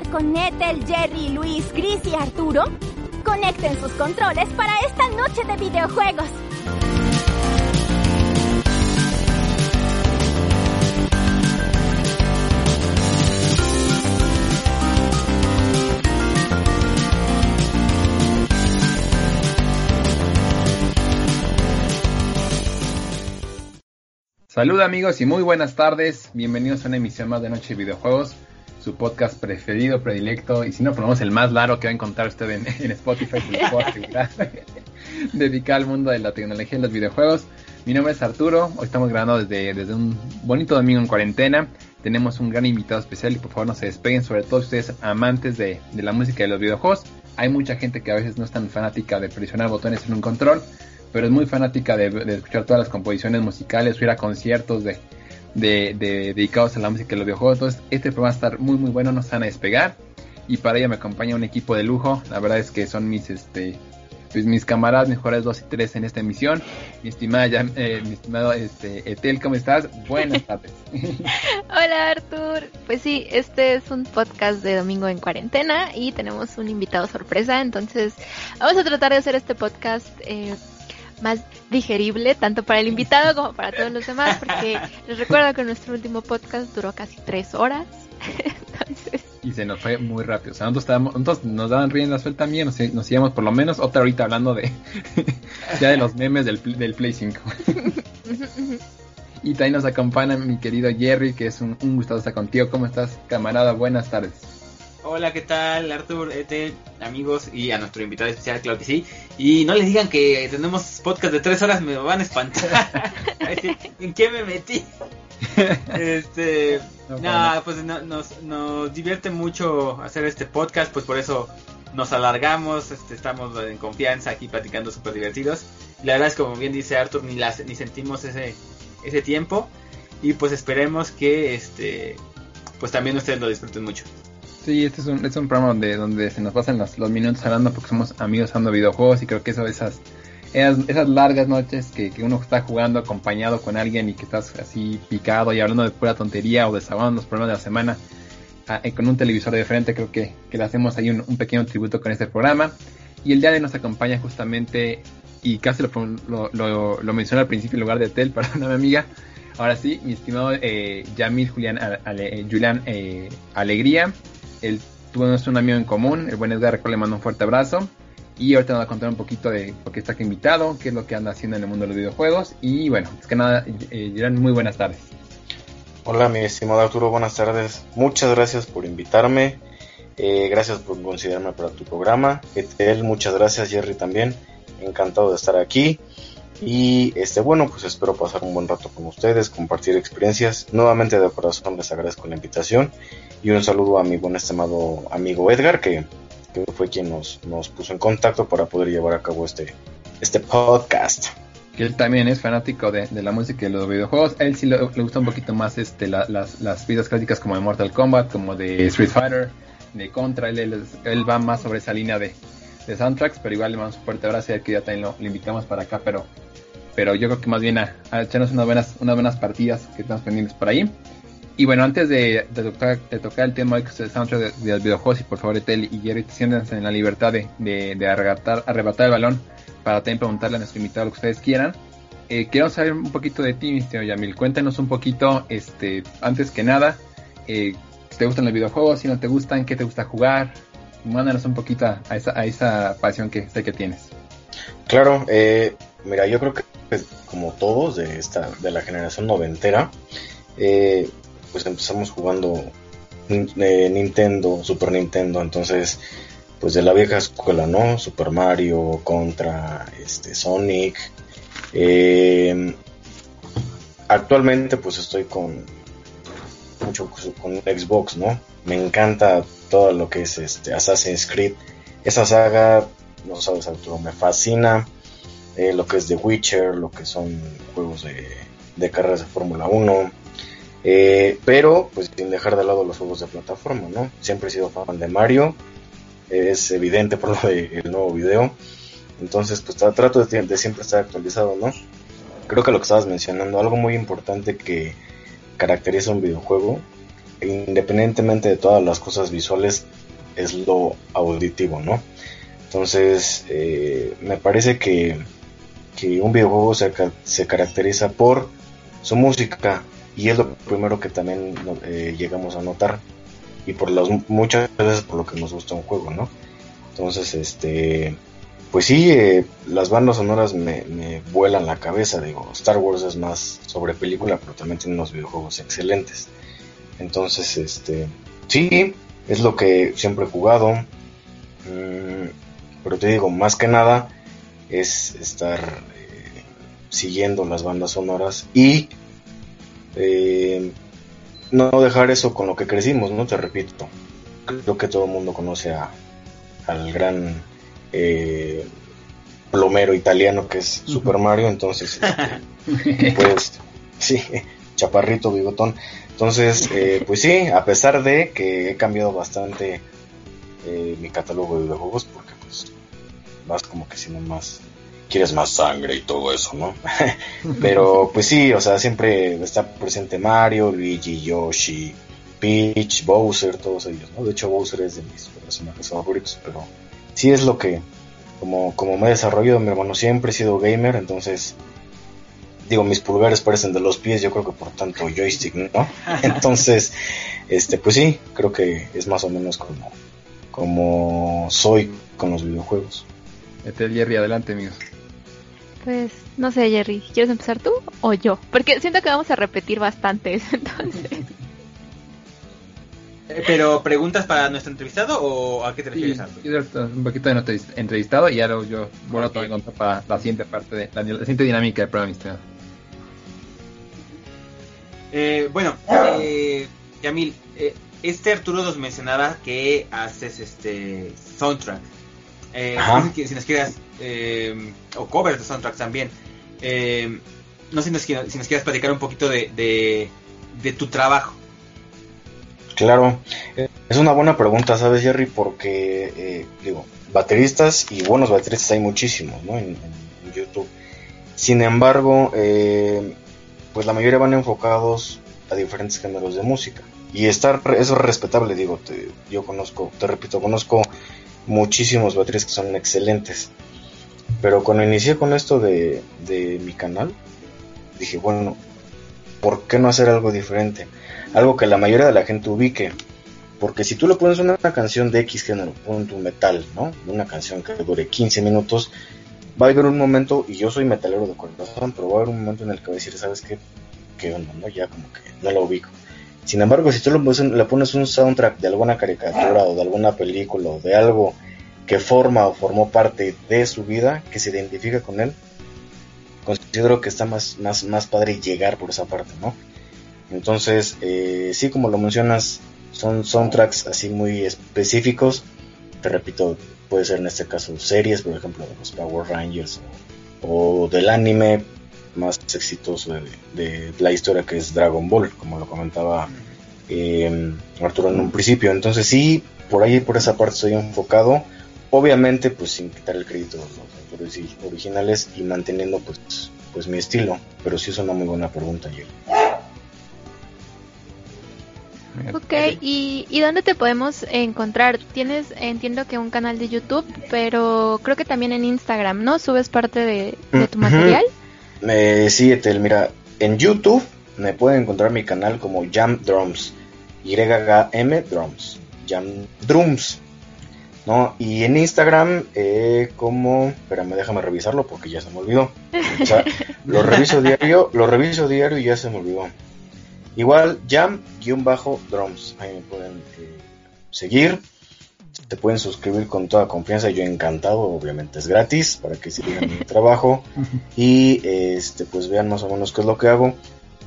jugar con Ethel, Jerry, Luis, Chris y Arturo? Conecten sus controles para esta noche de videojuegos. Salud amigos y muy buenas tardes. Bienvenidos a una emisión más de Noche de Videojuegos, su podcast preferido, predilecto y si no ponemos el más largo que va a encontrar usted en, Spotify, dedicado al mundo de la tecnología y los videojuegos. Mi nombre es Arturo, hoy estamos grabando desde, desde un bonito domingo en cuarentena. Tenemos un gran invitado especial y por favor no se despeguen, sobre todo ustedes amantes de, de la música y los videojuegos. Hay mucha gente que a veces no es tan fanática de presionar botones en un control pero es muy fanática de, escuchar todas las composiciones musicales, ir a conciertos de, dedicados a la música y los videojuegos. Entonces, este programa va a estar muy, muy bueno, nos van a despegar. Y para ello me acompaña un equipo de lujo. La verdad es que son mis, este, pues mis camaradas, mejores dos y tres en esta emisión. Mi estimada, eh, mi estimado este, Etel, ¿cómo estás? Buenas tardes. Hola Artur. Pues sí, este es un podcast de domingo en cuarentena y tenemos un invitado sorpresa. Entonces, vamos a tratar de hacer este podcast eh, más digerible, tanto para el invitado como para todos los demás, porque les recuerdo que nuestro último podcast duró casi tres horas. Y se nos fue muy rápido. O sea, nosotros, estábamos, nos daban rienda suelta también, nos, nos íbamos por lo menos otra ahorita hablando de ya de los memes del, del Play 5. y también nos acompaña mi querido Jerry, que es un, un gusto estar contigo. ¿Cómo estás, camarada? Buenas tardes. Hola, ¿qué tal? Artur, Ete, amigos y a nuestro invitado especial, claro que sí. Y no les digan que tenemos podcast de tres horas, me van a espantar. ¿En qué me metí? este, nada, pues nos, nos divierte mucho hacer este podcast, pues por eso nos alargamos, este, estamos en confianza aquí platicando súper divertidos. La verdad es como bien dice Artur, ni, las, ni sentimos ese, ese tiempo. Y pues esperemos que este pues también ustedes lo disfruten mucho. Sí, este es un, programa donde, donde se nos pasan los, minutos hablando porque somos amigos hablando videojuegos y creo que eso, esas, esas, esas largas noches que, que, uno está jugando acompañado con alguien y que estás así picado y hablando de pura tontería o desahogando los problemas de la semana ah, eh, con un televisor de frente, creo que, que le hacemos ahí un, pequeño tributo con este programa. Y el día de hoy nos acompaña justamente, y casi lo, lo, lo, mencioné al principio en lugar de Tel, mi amiga, Ahora sí, mi estimado eh, Yamil Julián, Julián eh, Alegría, él tuvo un amigo en común, el buen Edgar, le mando un fuerte abrazo. Y ahorita nos va a contar un poquito de por qué está aquí invitado, qué es lo que anda haciendo en el mundo de los videojuegos. Y bueno, es que nada, eh, muy buenas tardes. Hola, mi estimado Arturo, buenas tardes. Muchas gracias por invitarme. Eh, gracias por considerarme para tu programa. Etel, muchas gracias, Jerry también. Encantado de estar aquí. Y este bueno, pues espero pasar un buen rato con ustedes, compartir experiencias. Nuevamente de corazón les agradezco la invitación y un saludo a mi buen estimado amigo Edgar que, fue quien nos, nos puso en contacto para poder llevar a cabo este, este podcast. Que él también es fanático de, la música y de los videojuegos. A él sí le, gusta un poquito más este las, las vidas clásicas como de Mortal Kombat, como de Street Fighter, de Contra. Él, él, va más sobre esa línea de, de soundtracks, pero igual le mando un fuerte abrazo y que ya también lo, invitamos para acá, pero pero yo creo que más bien a, echarnos unas buenas, unas buenas partidas que estamos pendientes por ahí. Y bueno, antes de, tocar, de el tema que soundtrack de, los videojuegos, y por favor, Etel y Jerry, siéntense en la libertad de, de, arrebatar, arrebatar el balón para también preguntarle a nuestro invitado lo que ustedes quieran. Eh, quiero saber un poquito de ti, Mr. Yamil. Cuéntanos un poquito, este, antes que nada, eh, ¿te gustan los videojuegos? Si no te gustan, ¿qué te gusta jugar? Mándanos un poquito a esa, a esa pasión que sé que tienes. Claro, eh, mira, yo creo que como todos de esta de la generación noventera, eh, pues empezamos jugando eh, Nintendo, Super Nintendo, entonces pues de la vieja escuela, ¿no? Super Mario, Contra, este Sonic. Eh, actualmente pues estoy con mucho con Xbox, ¿no? Me encanta todo lo que es este Assassin's Creed. Esa saga, no sabes Arturo, me fascina eh, lo que es The Witcher, lo que son juegos de, carreras de Fórmula 1, eh, pero pues sin dejar de lado los juegos de plataforma, ¿no? Siempre he sido fan de Mario, es evidente por lo del nuevo video, entonces pues trato de, siempre estar actualizado, ¿no? Creo que lo que estabas mencionando, algo muy importante que caracteriza un videojuego independientemente de todas las cosas visuales, es lo auditivo, ¿no? Entonces, eh, me parece que, que un videojuego se, se, caracteriza por su música y es lo primero que también eh, llegamos a notar y por las muchas veces por lo que nos gusta un juego, ¿no? Entonces, este, pues sí, eh, las bandas sonoras me, vuelan la cabeza. Digo, Star Wars es más sobre película, pero también tiene unos videojuegos excelentes. Entonces, este, sí, es lo que siempre he jugado. Mm, pero te digo, más que nada es estar eh, siguiendo las bandas sonoras y eh, no dejar eso con lo que crecimos, ¿no? Te repito, creo que todo el mundo conoce a, al gran eh, plomero italiano que es Super Mario, entonces, este, pues, sí, chaparrito, bigotón. Entonces, eh, pues sí, a pesar de que he cambiado bastante eh, mi catálogo de videojuegos, pues vas como que si no más quieres más sangre y todo eso, ¿no? Pero pues sí, o sea, siempre está presente Mario, Luigi, Yoshi, Peach, Bowser, todos ellos, ¿no? De hecho, Bowser es de mis personajes favoritos, pero sí es lo que, como, como me he desarrollado, mi hermano siempre he sido gamer, entonces, digo, mis pulgares parecen de los pies, yo creo que por tanto joystick, ¿no? Entonces, este, pues sí, creo que es más o menos como, como soy con los videojuegos. Este Jerry, adelante, amigos. Pues, no sé, Jerry, ¿quieres empezar tú o yo? Porque siento que vamos a repetir bastantes, entonces. Eh, ¿Pero preguntas para nuestro entrevistado o a qué te refieres? Sí, un poquito de nuestro entrevistado y luego yo vuelvo a tomar para la siguiente parte, de la, siguiente dinámica del programa. Eh, bueno, eh, Yamil, eh, este Arturo nos mencionaba que haces este soundtrack. Eh, si nos quieras, eh, o covers de soundtrack también. no sé si nos, si nos quieras platicar un poquito de, de, de tu trabajo. Claro, es una buena pregunta, ¿sabes, Jerry? Porque, eh, digo, bateristas y buenos bateristas hay muchísimos, ¿no? En, YouTube. Sin embargo, eh, pues la mayoría van enfocados a diferentes géneros de música. Y estar, eso es respetable, digo, yo conozco, te repito, conozco muchísimos bateristas que son excelentes. Pero cuando inicié con esto de, de mi canal, dije, bueno, ¿por qué no hacer algo diferente? algo que la mayoría de la gente ubique. Porque si tú le pones una, canción de X género, un metal, ¿no? Una canción que dure 15 minutos, va a haber un momento, y yo soy metalero de corazón, pero va a haber un momento en el que va a decir, ¿sabes qué? ¿Qué onda, no? Ya como que no lo ubico. Sin embargo, si tú le pones un soundtrack de alguna caricatura o de alguna película o de algo que forma o formó parte de su vida, que se identifica con él, considero que está más, más, más padre llegar por esa parte, ¿no? Entonces, eh, sí, como lo mencionas, son soundtracks así muy específicos. Te repito, puede ser en este caso series, por ejemplo, de los Power Rangers o, del anime más exitoso de, la historia que es Dragon Ball, como lo comentaba eh, Arturo en un principio. Entonces, sí, por ahí, por esa parte estoy enfocado. Obviamente, pues sin quitar el crédito de los autores originales y manteniendo pues, pues mi estilo. Pero sí es una muy buena pregunta, Jerry. Ok, ¿Y, ¿y dónde te podemos encontrar? Tienes, entiendo que un canal de YouTube, pero creo que también en Instagram, ¿no? ¿Subes parte de, tu material? Eh, sí, Etel, mira, en YouTube me pueden encontrar mi canal como Jam Drums, Y-M Drums, Jam Drums, ¿no? Y en Instagram, eh, como, espérame, déjame revisarlo porque ya se me olvidó. O sea, lo reviso diario, lo reviso diario y ya se me olvidó. Igual, jam-drums. Ahí me pueden eh, seguir. Te pueden suscribir con toda confianza. Yo encantado, obviamente es gratis para que sigan mi trabajo. Y este, pues vean más o menos qué es lo que hago.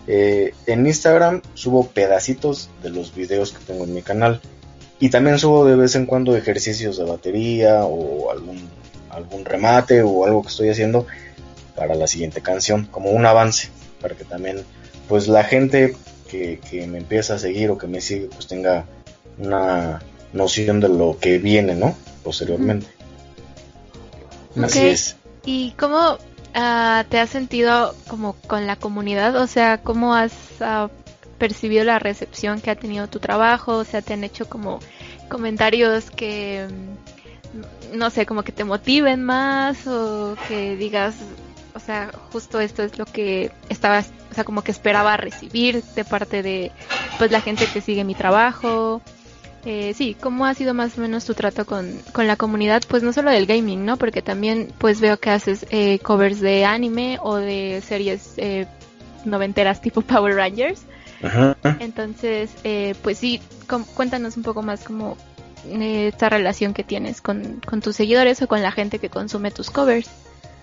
Eh, en Instagram subo pedacitos de los videos que tengo en mi canal. Y también subo de vez en cuando ejercicios de batería o algún, algún remate o algo que estoy haciendo para la siguiente canción, como un avance, para que también pues la gente que, me empieza a seguir o que me sigue, pues tenga una noción de lo que viene, ¿no? Posteriormente. Así es. ¿Y cómo ah, te has sentido como con la comunidad? O sea, ¿cómo has, ah, percibido la recepción que ha tenido tu trabajo? O sea, te han hecho como comentarios que, mm, no sé, como que te motiven más o que digas, o sea, justo esto es lo que estaba, o sea, como que esperaba recibir de parte de, pues, la gente que sigue mi trabajo. Eh, sí, ¿cómo ha sido más o menos tu trato con, con, la comunidad? Pues no solo del gaming, ¿no? Porque también pues veo que haces eh, covers de anime o de series eh, noventeras tipo Power Rangers. Ajá. Entonces, eh, pues sí, cuéntanos un poco más como eh, esta relación que tienes con, con tus seguidores o con la gente que consume tus covers.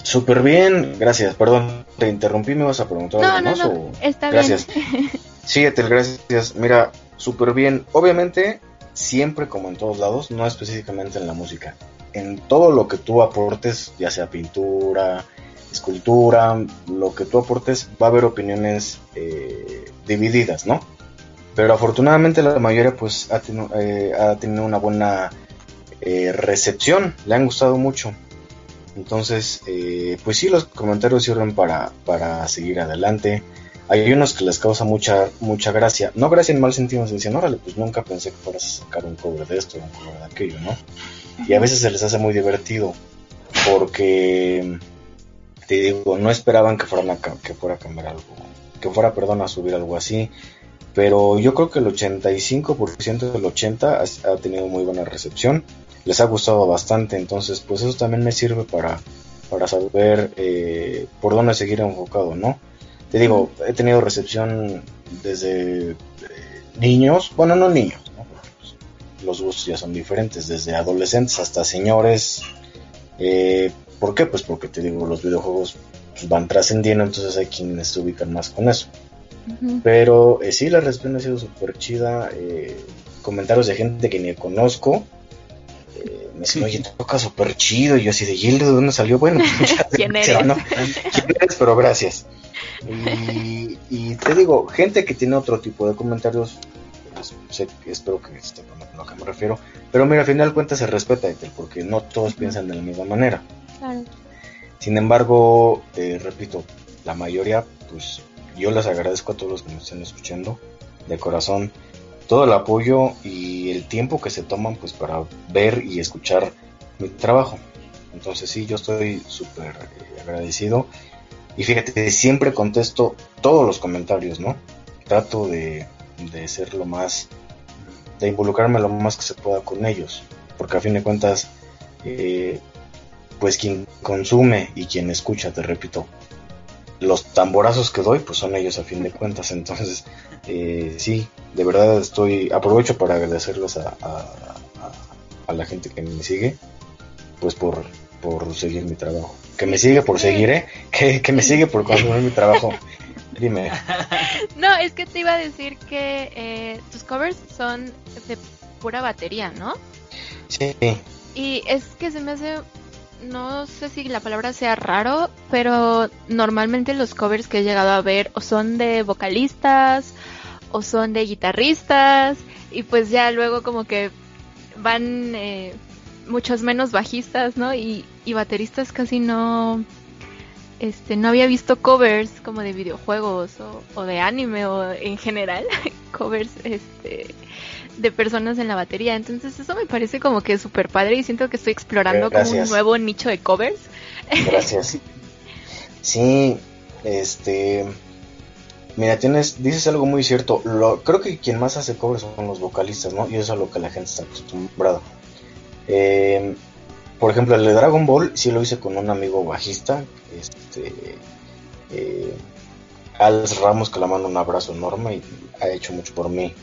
Súper bien, gracias. Perdón, te interrumpí, ¿me vas a preguntar algo más? No, está gracias. bien. Síguete, gracias. Mira, súper bien. Obviamente, siempre como en todos lados, no específicamente en la música. En todo lo que tú aportes, ya sea pintura, escultura, lo que tú aportes, va a haber opiniones eh, divididas, ¿no? Pero afortunadamente la mayoría pues ha, eh, ha tenido una buena eh, recepción, le han gustado mucho. Entonces, pues sí, los comentarios sirven para, para seguir adelante. Hay unos que les causa mucha mucha gracia. No gracia en mal sentido, se dicen, órale, pues nunca pensé que fueras a sacar un cover de esto, un cover de aquello, ¿no? Y a veces se les hace muy divertido porque te digo, no esperaban que, fueran a, que fuera a cambiar algo, que fuera, perdón, a subir algo así. Pero yo creo que el 85% del 80% ha, tenido muy buena recepción, les ha gustado bastante, entonces pues eso también me sirve para, para saber eh, por dónde seguir enfocado, ¿no? Te digo, he tenido recepción desde eh, niños, bueno, no niños, ¿no? Pues, los gustos ya son diferentes, desde adolescentes hasta señores, eh, ¿Por qué? Pues porque te digo, los videojuegos van trascendiendo, entonces hay quienes se ubican más con eso. Pero eh, sí, la recepción ha sido súper chida. Eh, comentarios de gente que ni conozco. Me dicen, oye, toca súper chido. Y yo así de, ¿y de dónde salió? Bueno, pues, ¿quién eres? ¿no? ¿Quién eres? Pero gracias. Y, y, te digo, gente que tiene otro tipo de comentarios, pues, sé, espero que esté a lo que me refiero. Pero mira, al final de cuentas se respeta, porque no todos piensan de la misma manera. Sin embargo, eh, repito, la mayoría, pues yo les agradezco a todos los que me estén escuchando de corazón todo el apoyo y el tiempo que se toman pues para ver y escuchar mi trabajo. Entonces sí, yo estoy súper eh, agradecido y fíjate, siempre contesto todos los comentarios, ¿no? Trato de, de ser lo más, de involucrarme lo más que se pueda con ellos, porque a fin de cuentas eh, pues quien consume y quien escucha, te repito, los tamborazos que doy, pues son ellos a fin de cuentas. Entonces, eh, sí, de verdad estoy, aprovecho para agradecerles a, a, la gente que me sigue, pues por, por seguir mi trabajo. Que me sigue por seguir, ¿eh? Que, que me sigue por consumir mi trabajo. Dime. No, es que te iba a decir que eh, tus covers son de pura batería, ¿no? Sí. Y es que se me hace no sé si la palabra sea raro, pero normalmente los covers que he llegado a ver o son de vocalistas o son de guitarristas y pues ya luego como que van eh, muchos menos bajistas, ¿no? Y, y bateristas casi no, este, no había visto covers como de videojuegos o, o de anime o en general covers, este, de personas en la batería. Entonces eso me parece como que súper padre y siento que estoy explorando como un nuevo nicho de covers. Gracias. Sí, este... Mira, tienes, dices algo muy cierto. Lo, creo que quien más hace covers son los vocalistas, ¿no? Y eso es a lo que la gente está acostumbrada. Eh, por ejemplo, el de Dragon Ball sí lo hice con un amigo bajista, este, eh, Ramos, que le mando un abrazo enorme y ha hecho mucho por mí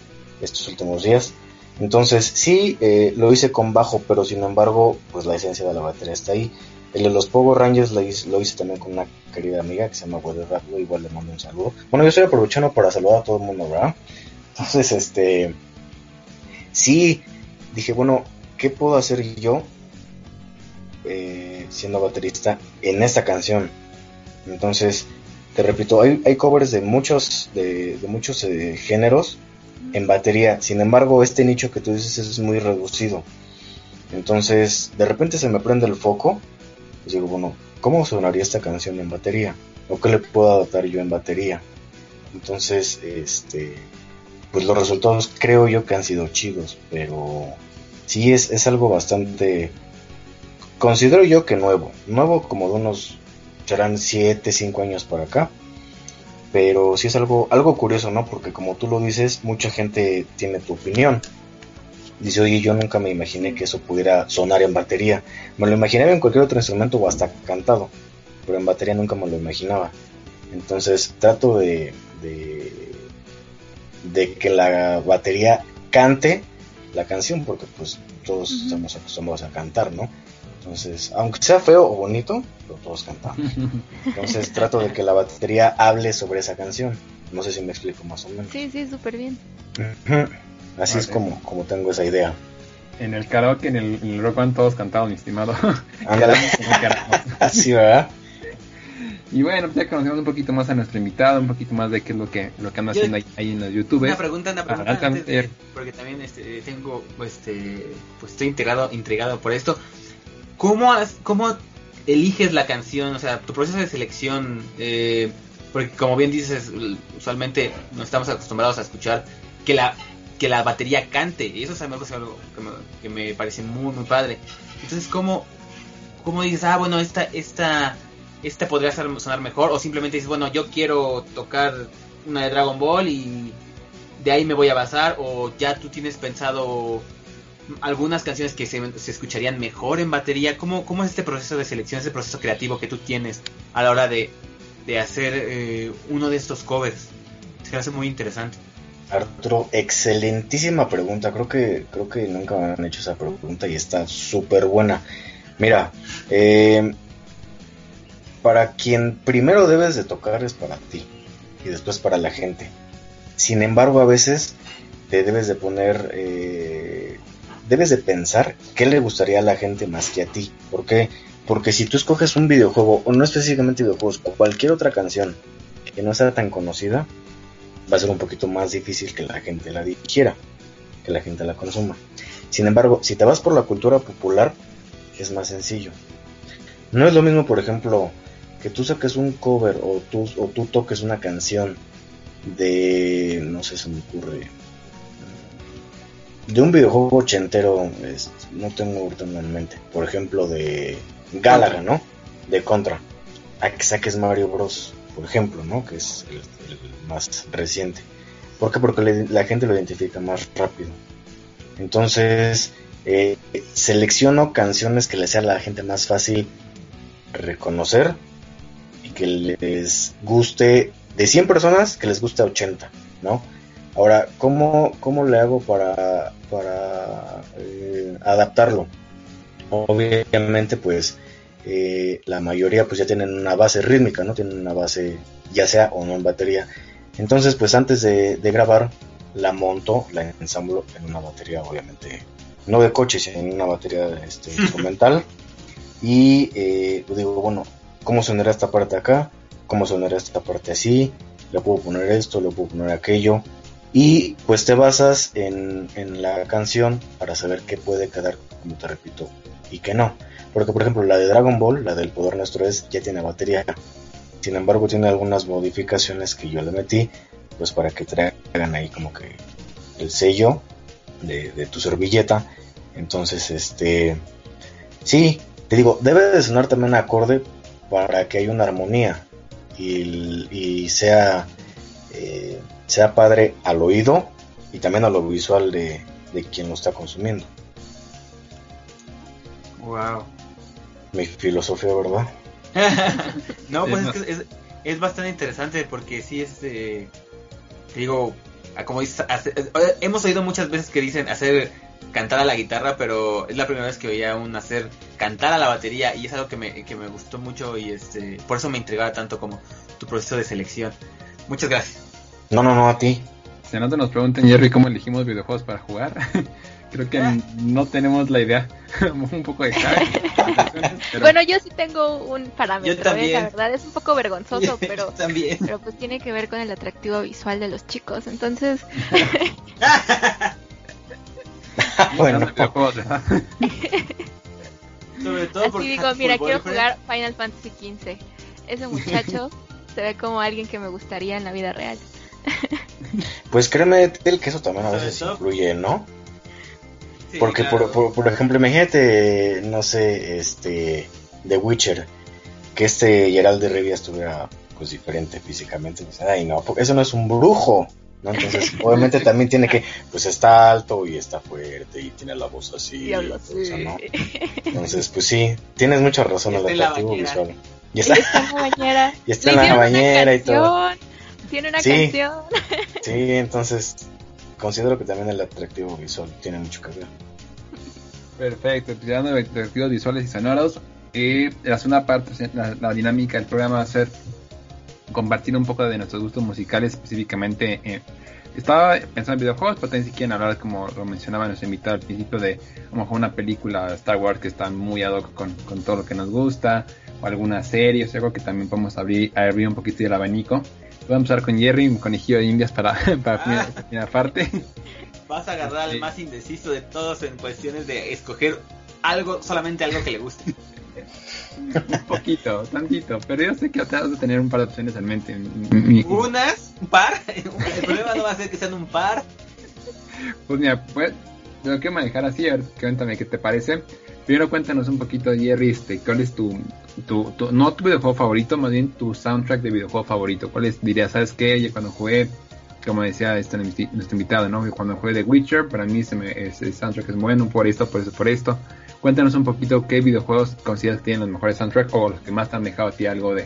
estos últimos días. Entonces sí, eh, lo hice con bajo, pero sin embargo, pues la esencia de la batería está ahí. El de los Power Rangers lo hice, también con una querida amiga que se llama Weather Ratlo, igual le mando un saludo. Bueno, yo estoy aprovechando para saludar a todo el mundo, ¿verdad? Entonces, este, sí, dije, bueno, ¿qué puedo hacer yo eh, siendo baterista en esta canción? Entonces, te repito, hay, hay covers de muchos, de, muchos eh, géneros en batería. Sin embargo, este nicho que tú dices es muy reducido. Entonces, de repente se me prende el foco. Y digo, bueno, ¿cómo sonaría esta canción en batería? ¿O qué le puedo adaptar yo en batería? Entonces, este, pues los resultados creo yo que han sido chidos, pero sí es, es algo bastante, considero yo que nuevo, nuevo como de unos, serán 7, 5 años para acá, pero sí es algo, algo curioso, ¿no? Porque como tú lo dices, mucha gente tiene tu opinión. Dice, oye, yo nunca me imaginé que eso pudiera sonar en batería. Me lo imaginaba en cualquier otro instrumento o hasta cantado, pero en batería nunca me lo imaginaba. Entonces trato de, de, que la batería cante la canción, porque pues todos estamos acostumbrados a cantar, ¿no? Entonces, aunque sea feo o bonito, pero todos cantamos. Entonces trato de que la batería hable sobre esa canción. No sé si me explico más o menos. Sí, sí, súper bien. Así es como, como tengo esa idea. En el karaoke, en el, rock band, todos cantaban, estimado. Así, ¿verdad? Y bueno, ya conocemos un poquito más a nuestro invitado, un poquito más de qué es lo que lo que anda haciendo ahí, en los YouTube. Una pregunta, una pregunta porque también este, tengo, este, pues estoy integrado, intrigado por esto. ¿Cómo, ¿Cómo eliges la canción? O sea, tu proceso de selección, eh, porque como bien dices, usualmente no estamos acostumbrados a escuchar que la que la batería cante y eso es algo que me, que me parece muy muy padre. Entonces, ¿cómo, cómo dices, ah, bueno, esta esta este podría sonar mejor, o simplemente dices, bueno, yo quiero tocar una de Dragon Ball y de ahí me voy a basar, o ya tú tienes pensado algunas canciones que se, escucharían mejor en batería. ¿Cómo, ¿Cómo, es este proceso de selección, ese proceso creativo que tú tienes a la hora de, hacer eh, uno de estos covers? Se hace muy interesante. Arturo, excelentísima pregunta. Creo que, creo que nunca me han hecho esa pregunta y está súper buena. Mira, eh, para quien primero debes de tocar es para ti y después para la gente. Sin embargo, a veces te debes de poner, eh, debes de pensar qué le gustaría a la gente más que a ti. ¿Por qué? Porque si tú escoges un videojuego, o no específicamente videojuegos, o cualquier otra canción que no sea tan conocida, va a ser un poquito más difícil que la gente la digiera, que la gente la consuma. Sin embargo, si te vas por la cultura popular, es más sencillo. No es lo mismo, por ejemplo, que tú saques un cover o tú, o tú toques una canción de, no sé, se me ocurre, de un videojuego ochentero, no tengo ahorita en mente, por ejemplo de Galaga, ¿no? De Contra, a que saques Mario Bros, por ejemplo, ¿no? Que es el, más reciente. ¿Por qué? Porque la gente lo identifica más rápido. Entonces, eh, selecciono canciones que le sea a la gente más fácil reconocer que les guste, de 100 personas, que les guste 80, ¿no? Ahora, ¿cómo, cómo le hago para, para eh, adaptarlo? Obviamente, pues, eh, la mayoría pues ya tienen una base rítmica, ¿no? Tienen una base, ya sea o no en batería. Entonces, pues antes de, grabar, la monto, la ensamblo en una batería, obviamente, no de coche, sino en una batería este, instrumental. Y eh, digo, bueno, cómo sonará esta parte acá, cómo sonará esta parte así, le puedo poner esto, le puedo poner aquello. Y pues te basas en, la canción para saber qué puede quedar, como te repito, y qué no. Porque por ejemplo la de Dragon Ball, la del poder nuestro es, ya tiene batería. Sin embargo tiene algunas modificaciones que yo le metí, pues para que traigan ahí como que el sello de, de tu servilleta. Entonces, este, sí, te digo, debe de sonar también acorde para que haya una armonía y, sea, eh, sea padre al oído y también a lo visual de, quien lo está consumiendo. Wow. Mi filosofía, ¿verdad? no, pues es, que es, bastante interesante porque sí es, eh, digo, como dices, hemos oído muchas veces que dicen hacer cantar a la guitarra, pero es la primera vez que veía un hacer cantar a la batería y es algo que me, que me gustó mucho y este por eso me intrigaba tanto como tu proceso de selección. Muchas gracias. No, no, no, a ti. Si no te nos pregunten, Jerry, cómo elegimos videojuegos para jugar, creo que ah. no tenemos la idea. un poco de Bueno, yo sí tengo un parámetro, ¿eh? la verdad es un poco vergonzoso, pero, pero pues tiene que ver con el atractivo visual de los chicos, entonces... bueno. Sobre todo Así digo, mira, quiero jugar Final Fantasy XV. Ese muchacho se ve como alguien que me gustaría en la vida real. Pues créeme, el que eso también a ¿Sobre veces influye, ¿no? Sí, Porque, claro. por, por, por ejemplo, imagínate, no sé, este, The Witcher, que este Geralt de Rivia estuviera, pues, diferente físicamente. Pues, ay, no, porque eso no es un brujo, ¿no? Entonces, obviamente también tiene que, pues, está alto y está fuerte y tiene la voz así. Y eso, sí. ¿no? Entonces, pues sí, tienes mucha razón el la atractivo visual. Y Y está, está en la bañera. y está en la bañera y todo. Tiene una Sí. canción. Sí, entonces, considero que también el atractivo visual tiene mucho que ver. Perfecto, ya de atractivos visuales y sonoros. Y la segunda parte, la, la dinámica del programa va a ser compartir un poco de nuestros gustos musicales, específicamente. eh, estaba pensando en videojuegos, pero también si quieren hablar, como lo mencionaba nuestro invitado al principio, de a lo mejor una película Star Wars que está muy ad hoc con, con todo lo que nos gusta, o alguna serie, o sea, algo que también podemos abrir, abrir un poquito el abanico. Voy a empezar con Jerry, un conejillo de indias para, para Ah. parte. Vas a agarrar al Sí. más indeciso de todos en cuestiones de escoger algo, solamente algo que le guste. Un poquito, tantito, pero yo sé que te vas a tener un par de opciones en mente. Unas, un par. El problema no va a ser que sean un par. Pues mira, pues, lo quiero manejar así, a ver, cuéntame qué te parece. Primero cuéntanos un poquito, Jerry, este, cuál es tu, tu, tu- no tu videojuego favorito, más bien tu soundtrack de videojuego favorito. ¿Cuál es, dirías, sabes qué? Yo cuando jugué, como decía este, nuestro invitado, ¿no? Cuando jugué The Witcher, para mí se me, ese soundtrack es bueno, por esto, por eso, por esto. Cuéntanos un poquito qué videojuegos consideras que tienen los mejores soundtracks o los que más te han dejado a ti algo de,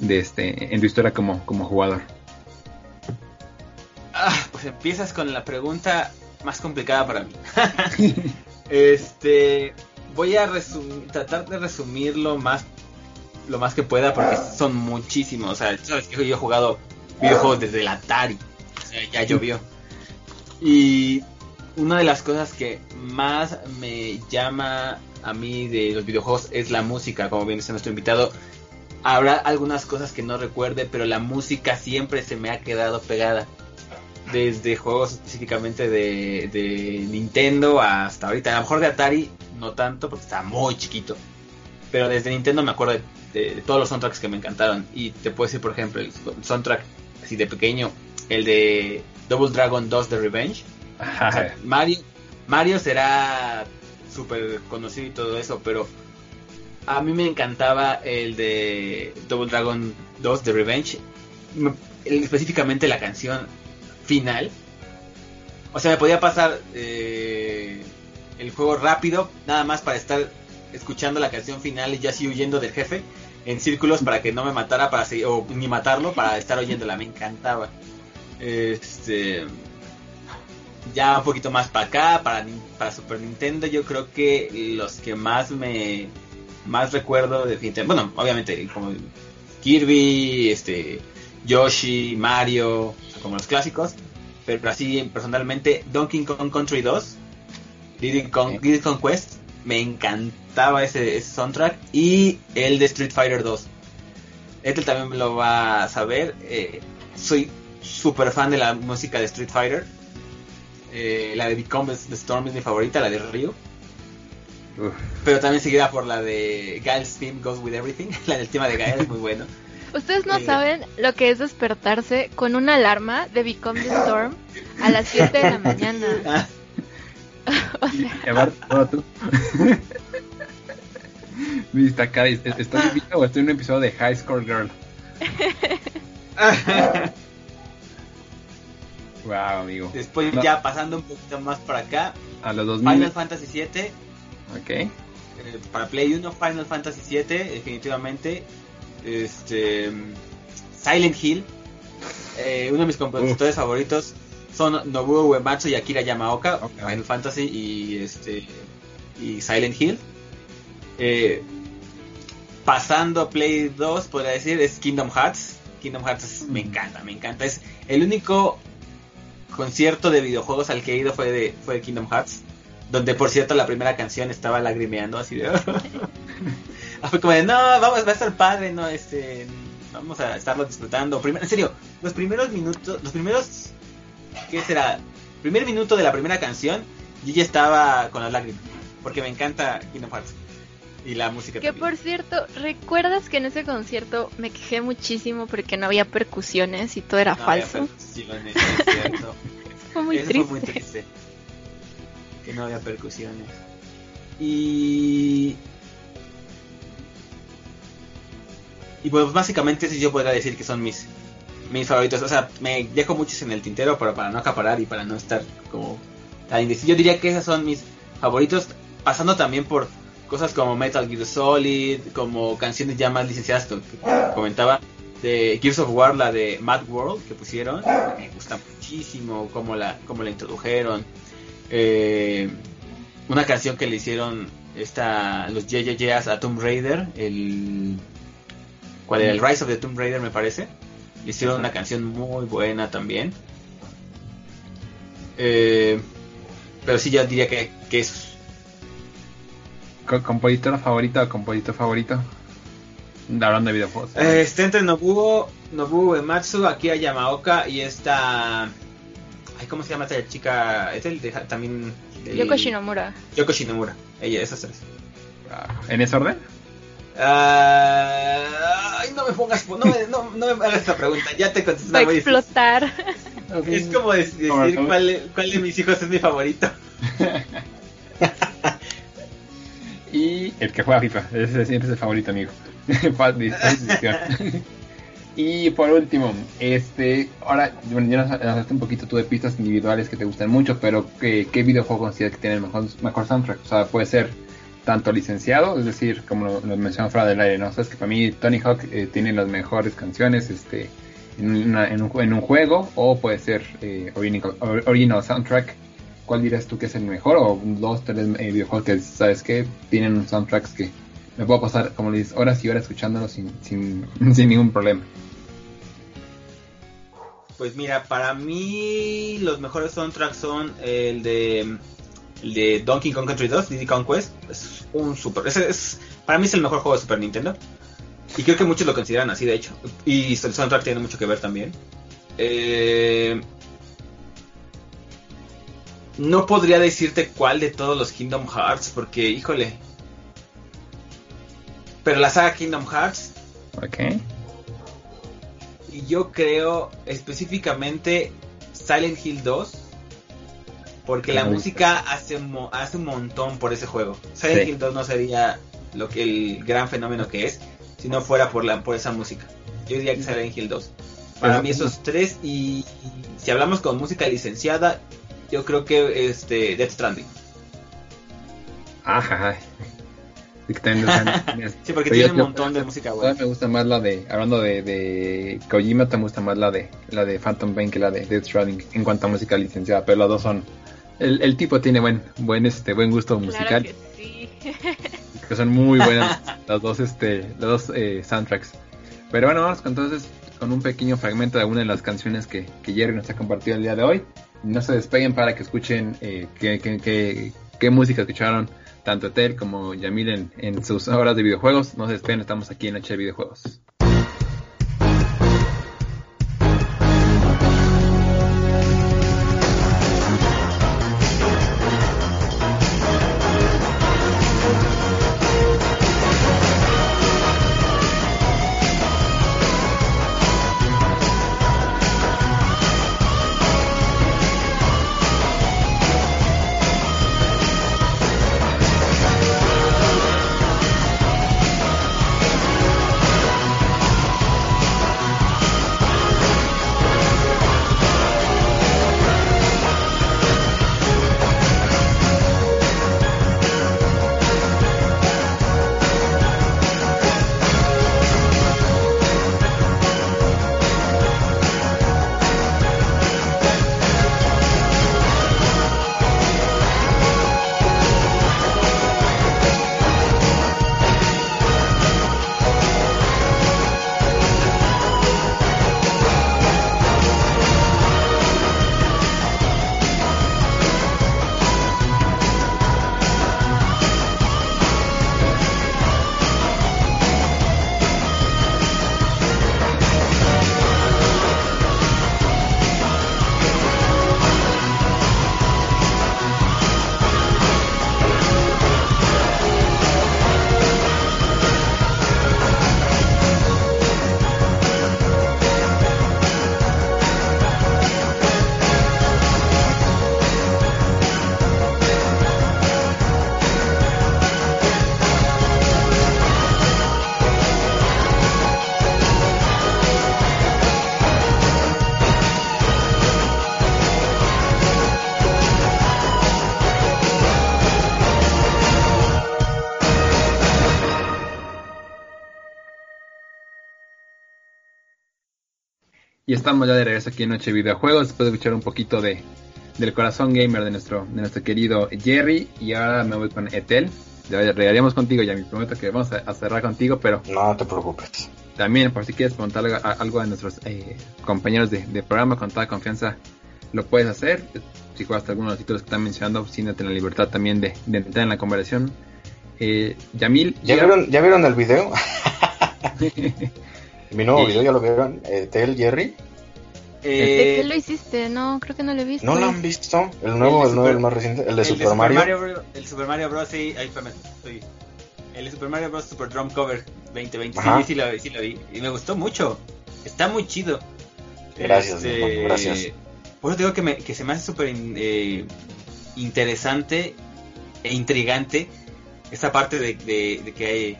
de este, en tu historia como, como jugador. Ah, pues empiezas con la pregunta más complicada para mí. este, voy a resumir, tratar de resumirlo más lo más que pueda porque son muchísimos. O sea, sabes que yo he jugado videojuegos desde el Atari. O sea, ya llovió. Y una de las cosas que más me llama a mí de los videojuegos es la música, como bien dice nuestro invitado. Habrá algunas cosas que no recuerde, pero la música siempre se me ha quedado pegada desde juegos específicamente de, de Nintendo hasta ahorita. A lo mejor de Atari no tanto porque estaba muy chiquito. Pero desde Nintendo me acuerdo de, de- de todos los soundtracks que me encantaron. Y te puedo decir, por ejemplo, el soundtrack así de pequeño, el de Double Dragon 2 de Revenge. O sea, Mario, Mario será súper conocido y todo eso, pero a mí me encantaba el de Double Dragon 2 de Revenge. Me- el- específicamente la canción final. O sea, me podía pasar eh, el juego rápido, nada más para estar escuchando la canción final y ya así huyendo del jefe en círculos para que no me matara para seguir, o ni matarlo para estar oyéndola, me encantaba. Este ya un poquito más para acá, para, para Super Nintendo, yo creo que los que más me más recuerdo definitivamente, bueno, obviamente como Kirby, este Yoshi, Mario, como los clásicos, pero así personalmente Donkey Kong Country 2, Diddy Con- Diddy Conquest, me encantaba ese, ese soundtrack y el de Street Fighter 2. Este también lo va a saber. eh, soy súper fan de la música de Street Fighter. Eh, la de Become the Storm es mi favorita, la de Ryu. Uf. Pero también seguida por la de Gael's Theme Goes With Everything. La del tema de Gael es muy bueno. Ustedes no saben lo que es despertarse con una alarma de Become the Storm a las 7 de la mañana. Ah, O sea. Viste acá, ¿est- ¿estoy en vivo o estoy en un episodio de High Score Girl? Wow, amigo. Después No. ya pasando un poquito más para acá, A los 2000. Final Fantasy VII. Ok. eh, para Play 1, Final Fantasy VII, definitivamente. Este, Silent Hill. eh, uno de mis compositores favoritos son Nobuo Uematsu y Akira Yamaoka. Ok. Final Fantasy y este y Silent Hill. Eh, pasando a Play 2, podría decir, es Kingdom Hearts. Kingdom Hearts me encanta, me encanta. Es el único concierto de videojuegos al que he ido fue de, fue de Kingdom Hearts. Donde, por cierto, la primera canción estaba lagrimeando así de... Fue como de, no, vamos, va a estar padre, no, este... Vamos a estarlo disfrutando. Primer- en serio, los primeros minutos, los primeros... ¿Qué será? Primer minuto de la primera canción, yo ya estaba con las lágrimas. Porque me encanta Kingdom Hearts. Y la música Que también. por cierto, ¿recuerdas que en ese concierto me quejé muchísimo porque no había percusiones y todo era No había falso? percusiones, es cierto. Fue muy Eso triste. fue muy triste. Que no había percusiones. Y. Y pues básicamente sí yo podría decir que son mis mis favoritos. O sea, me dejo muchos en el tintero pero para no acaparar y para no estar como tan indeciso. Yo diría que esos son mis favoritos, pasando también por cosas como Metal Gear Solid, como canciones ya más licenciadas que comentaba de Gears of War, la de Mad World que pusieron, me gusta muchísimo cómo la, cómo la introdujeron. Eh, una canción que le hicieron esta, los JJJs a Tomb Raider, el ¿cuál era? El Rise of the Tomb Raider me parece. Hicieron una canción muy buena también. Eh, pero sí, yo diría que, que es Co- ¿Compositor favorito o compositor favorito? Hablando de videojuegos. Eh, está entre Nobuo, Nobuo Uematsu, Akira Yamaoka y esta... Ay, ¿Cómo se llama esta chica? Es el de, también... el- Yoko Shinomura. Yoko Shinomura. Ella, esas tres. Ah, ¿En ese orden? Ah, ay, no me pongas... No me, no, no me hagas esta pregunta. Ya te contesté Va a explotar. Es como de- decir cuál, de- cuál de mis hijos es mi favorito. Y el que juega FIFA, ese siempre es el favorito, amigo. Y por último, este, ahora, bueno, ya nos nos hablaste un poquito tú de pistas individuales que te gustan mucho, pero ¿qué, qué videojuego consideras que tiene el mejor, mejor soundtrack? O sea, puede ser tanto licenciado, es decir, como lo, mencionamos fuera del aire, ¿no? Sabes que para mí Tony Hawk eh, tiene las mejores canciones, este, en, una- en un, en un juego, o puede ser eh, original, or- original soundtrack. ¿Cuál dirías tú que es el mejor? O dos, tres eh, videojuegos que, ¿sabes que Tienen soundtracks que me puedo pasar, como le dices, horas y horas escuchándolos sin, sin, sin ningún problema. Pues mira, para mí los mejores soundtracks son el de el de Donkey Kong Country 2, Diddy Kong Quest. Es un super, ese es para mí es el mejor juego de Super Nintendo. Y creo que muchos lo consideran así, de hecho. Y el soundtrack tiene mucho que ver también. Eh, no podría decirte cuál de todos los Kingdom Hearts, porque híjole. Pero la saga Kingdom Hearts Ok. y yo creo específicamente Silent Hill 2. Porque la música hace, mo- hace un montón por ese juego. Silent Sí. Hill 2 no sería lo que el gran fenómeno que es si no fuera por la por esa música. Yo diría que Silent Hill 2. Para Pero- mí esos tres y, y si hablamos con música licenciada, yo creo que este Death Stranding. Ajá. Sí, tienes- Sí, porque tiene un montón de música buena. me gusta más la de, hablando de, de Kojima, te gusta más la de la de Phantom Pain que la de Death Stranding en cuanto a música licenciada, pero las dos son el, el tipo tiene buen buen este buen gusto musical, Claro que sí. que son muy buenas las dos este los dos eh, soundtracks. Pero bueno, vamos con, entonces con un pequeño fragmento de una de las canciones que, que Jerry nos ha compartido el día de hoy. No se despeguen para que escuchen eh, qué, qué, qué- qué música escucharon tanto Tel como Yamil en, en sus horas de videojuegos. No se despeguen, estamos aquí en Noche de Videojuegos. Estamos ya de regreso aquí en Noche Videojuegos, después de escuchar un poquito de del corazón gamer de nuestro, de nuestro querido Jerry. Y ahora me voy con Etel. Ya regalaremos contigo, ya me prometo que vamos a, cerrar contigo, pero... No te preocupes. También, por si quieres preguntar algo, a, nuestros eh, compañeros de, programa, con toda confianza lo puedes hacer. Si jugaste algunos de los títulos que están mencionando, siéntate en la libertad también de, entrar en la conversación. Eh, Yamil. ¿Ya, vieron, ¿Ya vieron el video? Mi nuevo video, ¿ya lo vieron? Etel, Jerry. ¿De qué lo hiciste? No, creo que no lo he visto. ¿No lo han visto? El nuevo, el, nuevo, el más reciente, el de, Super, Mario. El Super Mario Bros. Sí, ahí estoy. El de Super Mario Bros. Super Drum Cover 2020. Sí, sí lo, sí lo vi. Y me gustó mucho. Está muy chido. Gracias, este, gracias. Por eso digo que, me, que se me hace súper eh, interesante e intrigante esa parte de, de, de que hay...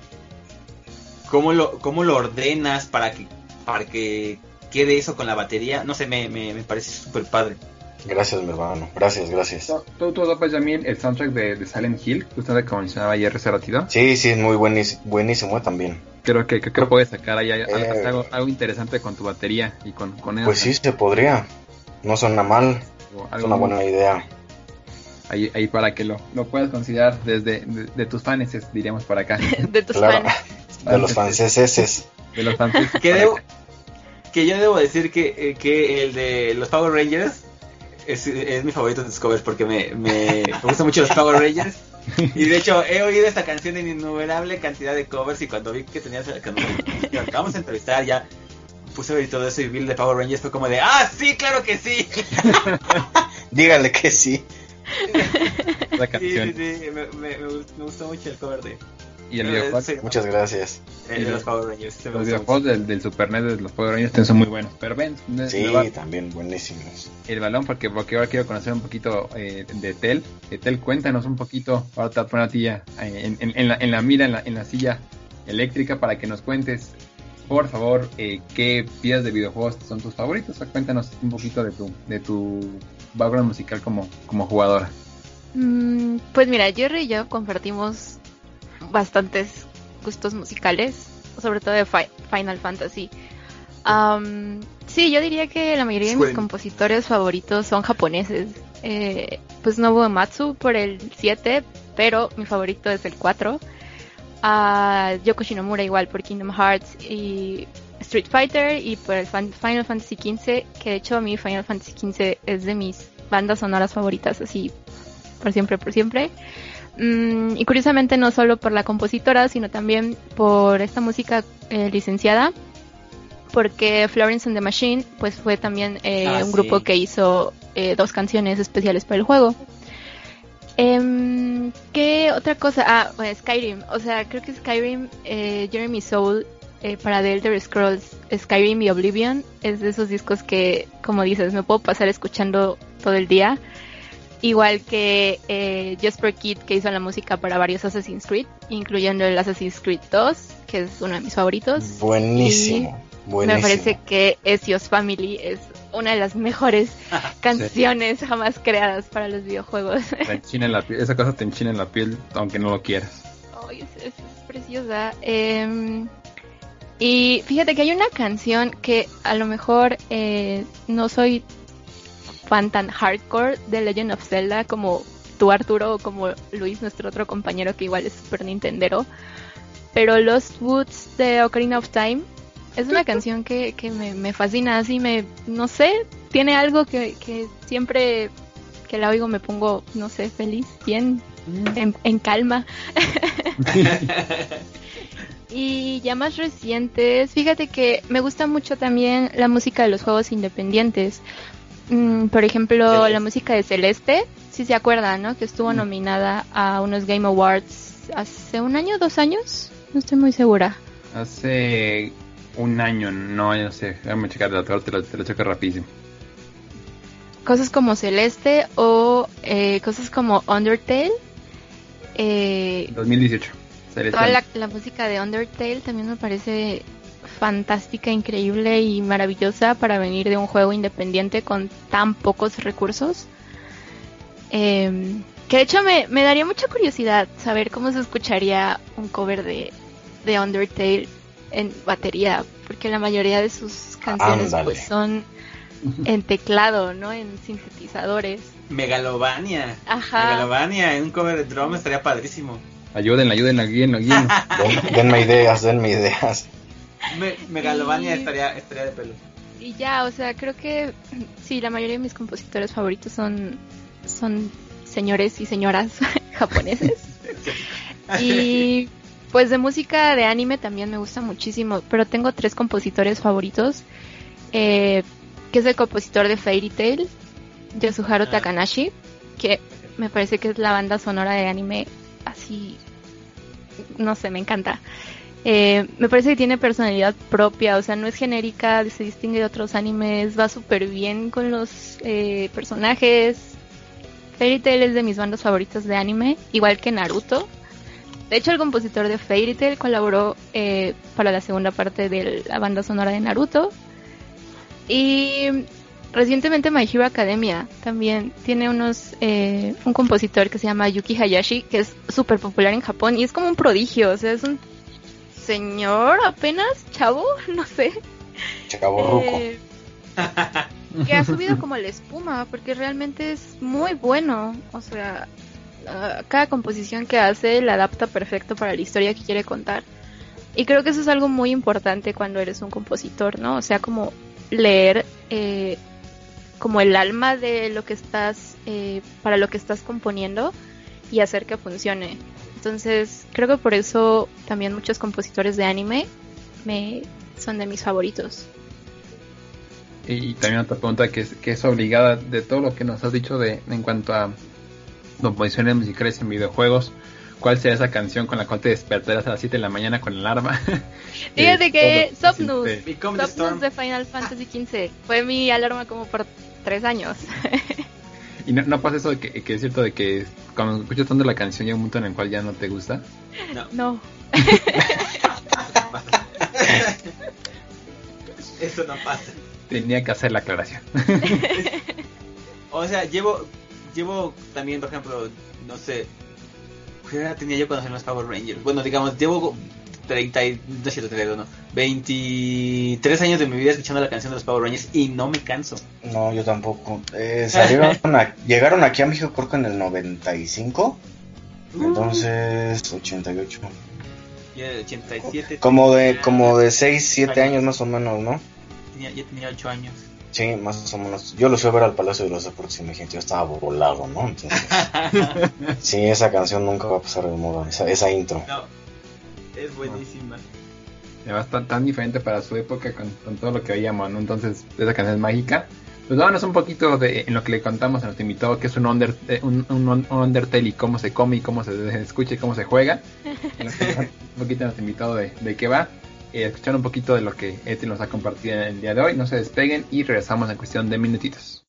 ¿Cómo lo, ¿Cómo lo ordenas para que, para que quede eso con la batería, no sé, me, me, parece súper padre. Gracias, mi hermano. Gracias, gracias. ¿Tú, tú topas, Jamil, el soundtrack de, Silent Hill? Usted como mencionaba ayer hace ratito. Sí, sí, es muy buenísimo, buenísimo también. Creo que, creo que puedes sacar ahí eh, algo, interesante con tu batería y con, con Pues sí, se podría. No suena mal. es una buena idea. Ahí, ahí para que lo, lo puedas considerar desde de, tus fans, diríamos por acá. de tus fans. De los franceses. De los franceses que yo debo decir que, eh, que el de los Power Rangers es, es mi favorito de Discovery porque me, me, me gustan mucho los Power Rangers. Y de hecho, he oído esta canción en innumerable cantidad de covers. Y cuando vi que tenías. Cuando acabamos de entrevistar, ya puse a ver todo eso. Y vi el de Power Rangers. Fue como de: ¡Ah, sí, claro que sí! Dígale que sí. La canción. Sí, sí, sí. Me, me, me, gustó mucho el cover de, y el videojuego. Muchas gracias. El de los Power Rangers. Los videojuegos del, del, Super NES de los Power Rangers son muy buenos. Pero ven, sí, también buenísimos. El balón, porque, porque ahora quiero conocer un poquito eh, de Tel. De Tel, cuéntanos un poquito. Ahora te voy a ti ya en, en, en, la, en la mira, en la, en la silla eléctrica, para que nos cuentes, por favor, eh, qué piezas de videojuegos son tus favoritos. cuéntanos un poquito de tu, de tu background musical como, como jugadora. Mm, pues mira, Jerry y yo compartimos bastantes gustos musicales, sobre todo de Final Fantasy. sí, yo diría que la mayoría de mis compositores favoritos son japoneses. Eh, pues Nobuo Matsu por el 7, pero mi favorito es el 4. Uh, Yoko Shinomura igual por Kingdom Hearts y Street Fighter y por el Final Fantasy XV, que de hecho a mí Final Fantasy XV es de mis bandas sonoras favoritas, así por siempre, por siempre. Mm, y curiosamente no solo por la compositora, sino también por esta música eh, licenciada, porque Florence and the Machine pues fue también eh, ah, un grupo que hizo eh, dos canciones especiales para el juego. Em, ¿Qué otra cosa? Ah, Skyrim. O sea, creo que Skyrim, Jeremy Soul, para The Elder Scrolls, Skyrim y Oblivion, es de esos discos que, como dices, me puedo pasar escuchando todo el día. Igual que eh, Jasper Kidd, que hizo la música para varios Assassin's Creed, incluyendo el Assassin's Creed 2, que es uno de mis favoritos. Buenísimo. Me parece que Ezio's Family es una de las mejores canciones jamás creadas para los videojuegos. esa cosa te enchina en la piel, aunque no lo quieras. es, preciosa. Em, y fíjate que hay una canción que a lo mejor eh, no soy fan tan hardcore de Legend of Zelda como tú Arturo o como Luis, nuestro otro compañero que igual es Super Nintendero. Pero Lost Woods de Ocarina of Time es una canción que, que me, me, fascina, así me, no sé, tiene algo que, que, siempre que la oigo me pongo, no sé, feliz, bien, mm. en, en calma. y ya más recientes, fíjate que me gusta mucho también la música de los juegos independientes. Mm, por ejemplo, la música de Celeste, si se acuerdan, ¿no? Que estuvo mm. nominada a unos Game Awards hace un año, dos años, no estoy muy segura. Hace un año, no, no sé, déjame checar, te lo, te lo, checo rapidísimo. Cosas como Celeste o eh, cosas como Undertale. Eh, 2018. Toda la, la música de Undertale también me parece fantástica, increíble y maravillosa para venir de un juego independiente con tan pocos recursos. Em, que de hecho me, daría mucha curiosidad saber cómo se escucharía un cover de, de Undertale en batería, porque la mayoría de sus canciones pues son en teclado, ¿no? En sintetizadores. Megalovania. Ajá. Megalovania en un cover de drum estaría padrísimo. Ayúdenla, ayúdenla, guíenlo, guíenlo. Den- denme ideas, denme ideas. Me- Megalovania Y- estaría, estaría de pelo. Y ya, o sea, creo que sí, la mayoría de mis compositores favoritos son, son señores y señoras japoneses. Y pues de música de anime también me gusta muchísimo, pero tengo tres compositores favoritos, eh, que es el compositor de Fairy Tail, Yasuharu Ah. Takanashi, que me parece que es la banda sonora de anime así, no sé, me encanta. Eh, me parece que tiene personalidad propia, o sea, no es genérica, se distingue de otros animes, va súper bien con los eh, personajes. Fairy Tail es de mis bandas favoritas de anime, igual que Naruto. De hecho, el compositor de Fairy Tail colaboró eh, para la segunda parte de la banda sonora de Naruto. Y recientemente My Hero Academia también tiene unos eh, un compositor que se llama Yuki Hayashi, que es súper popular en Japón y es como un prodigio, o sea, es un señor apenas, chavo, no sé. Chavo. Eh, que ha subido como la espuma, porque realmente es muy bueno. O sea, ah, cada composición que hace la adapta perfecto para la historia que quiere contar. Y creo que eso es algo muy importante cuando eres un compositor, ¿no? O sea, como leer eh, como el alma de lo que estás, eh, para lo que estás componiendo y hacer que funcione. Entonces, creo que por eso también muchos compositores de anime me son de mis favoritos. Y también otra pregunta que es, que es obligada de todo lo que nos has dicho de en cuanto a composiciones musicales en videojuegos. ¿Cuál será esa canción con la cual te despertarás a las 7 de la mañana con alarma? Fíjate que Sopnus, Sopnus de Final Fantasy XV fue mi alarma como por tres años. Y no, no pasa eso de que, que es cierto de que cuando escuchas tanto la canción llega un punto en el cual ya no te gusta. No, No, eso no pasa. Tenía que hacer la aclaración. O sea, llevo, llevo también, por ejemplo, no sé, ¿qué edad tenía yo cuando salieron los Power Rangers? Bueno, digamos, llevo 30, y- no es cierto, 32, no, 23 años de mi vida escuchando la canción de los Power Rangers y no me canso. No, yo tampoco. Eh, salieron a- llegaron aquí a México creo que en el 95. Entonces, 88. Yo era de 87. Como de como de 6, 7 años más o menos, ¿no? Tenía, ya tenía 8 años. Sí, más o menos. Yo lo fui a ver al Palacio de los Deportes y mi gente yo estaba volado, ¿no? Entonces, sí, esa canción nunca va a pasar de moda, esa, esa intro. no, es buenísima. Va a estar tan diferente para su época con, con todo lo que veíamos, ¿no? Entonces, esa canción es mágica. Pues vámonos un poquito de en lo que le contamos a nuestro invitado, que es un, under, eh, un, un, un Undertale y cómo se come y cómo se escucha y cómo se juega. Un poquito a nuestro invitado de, de qué va. Eh, escuchar un poquito de lo que Eti nos ha compartido en el día de hoy. No se despeguen y regresamos en cuestión de minutitos.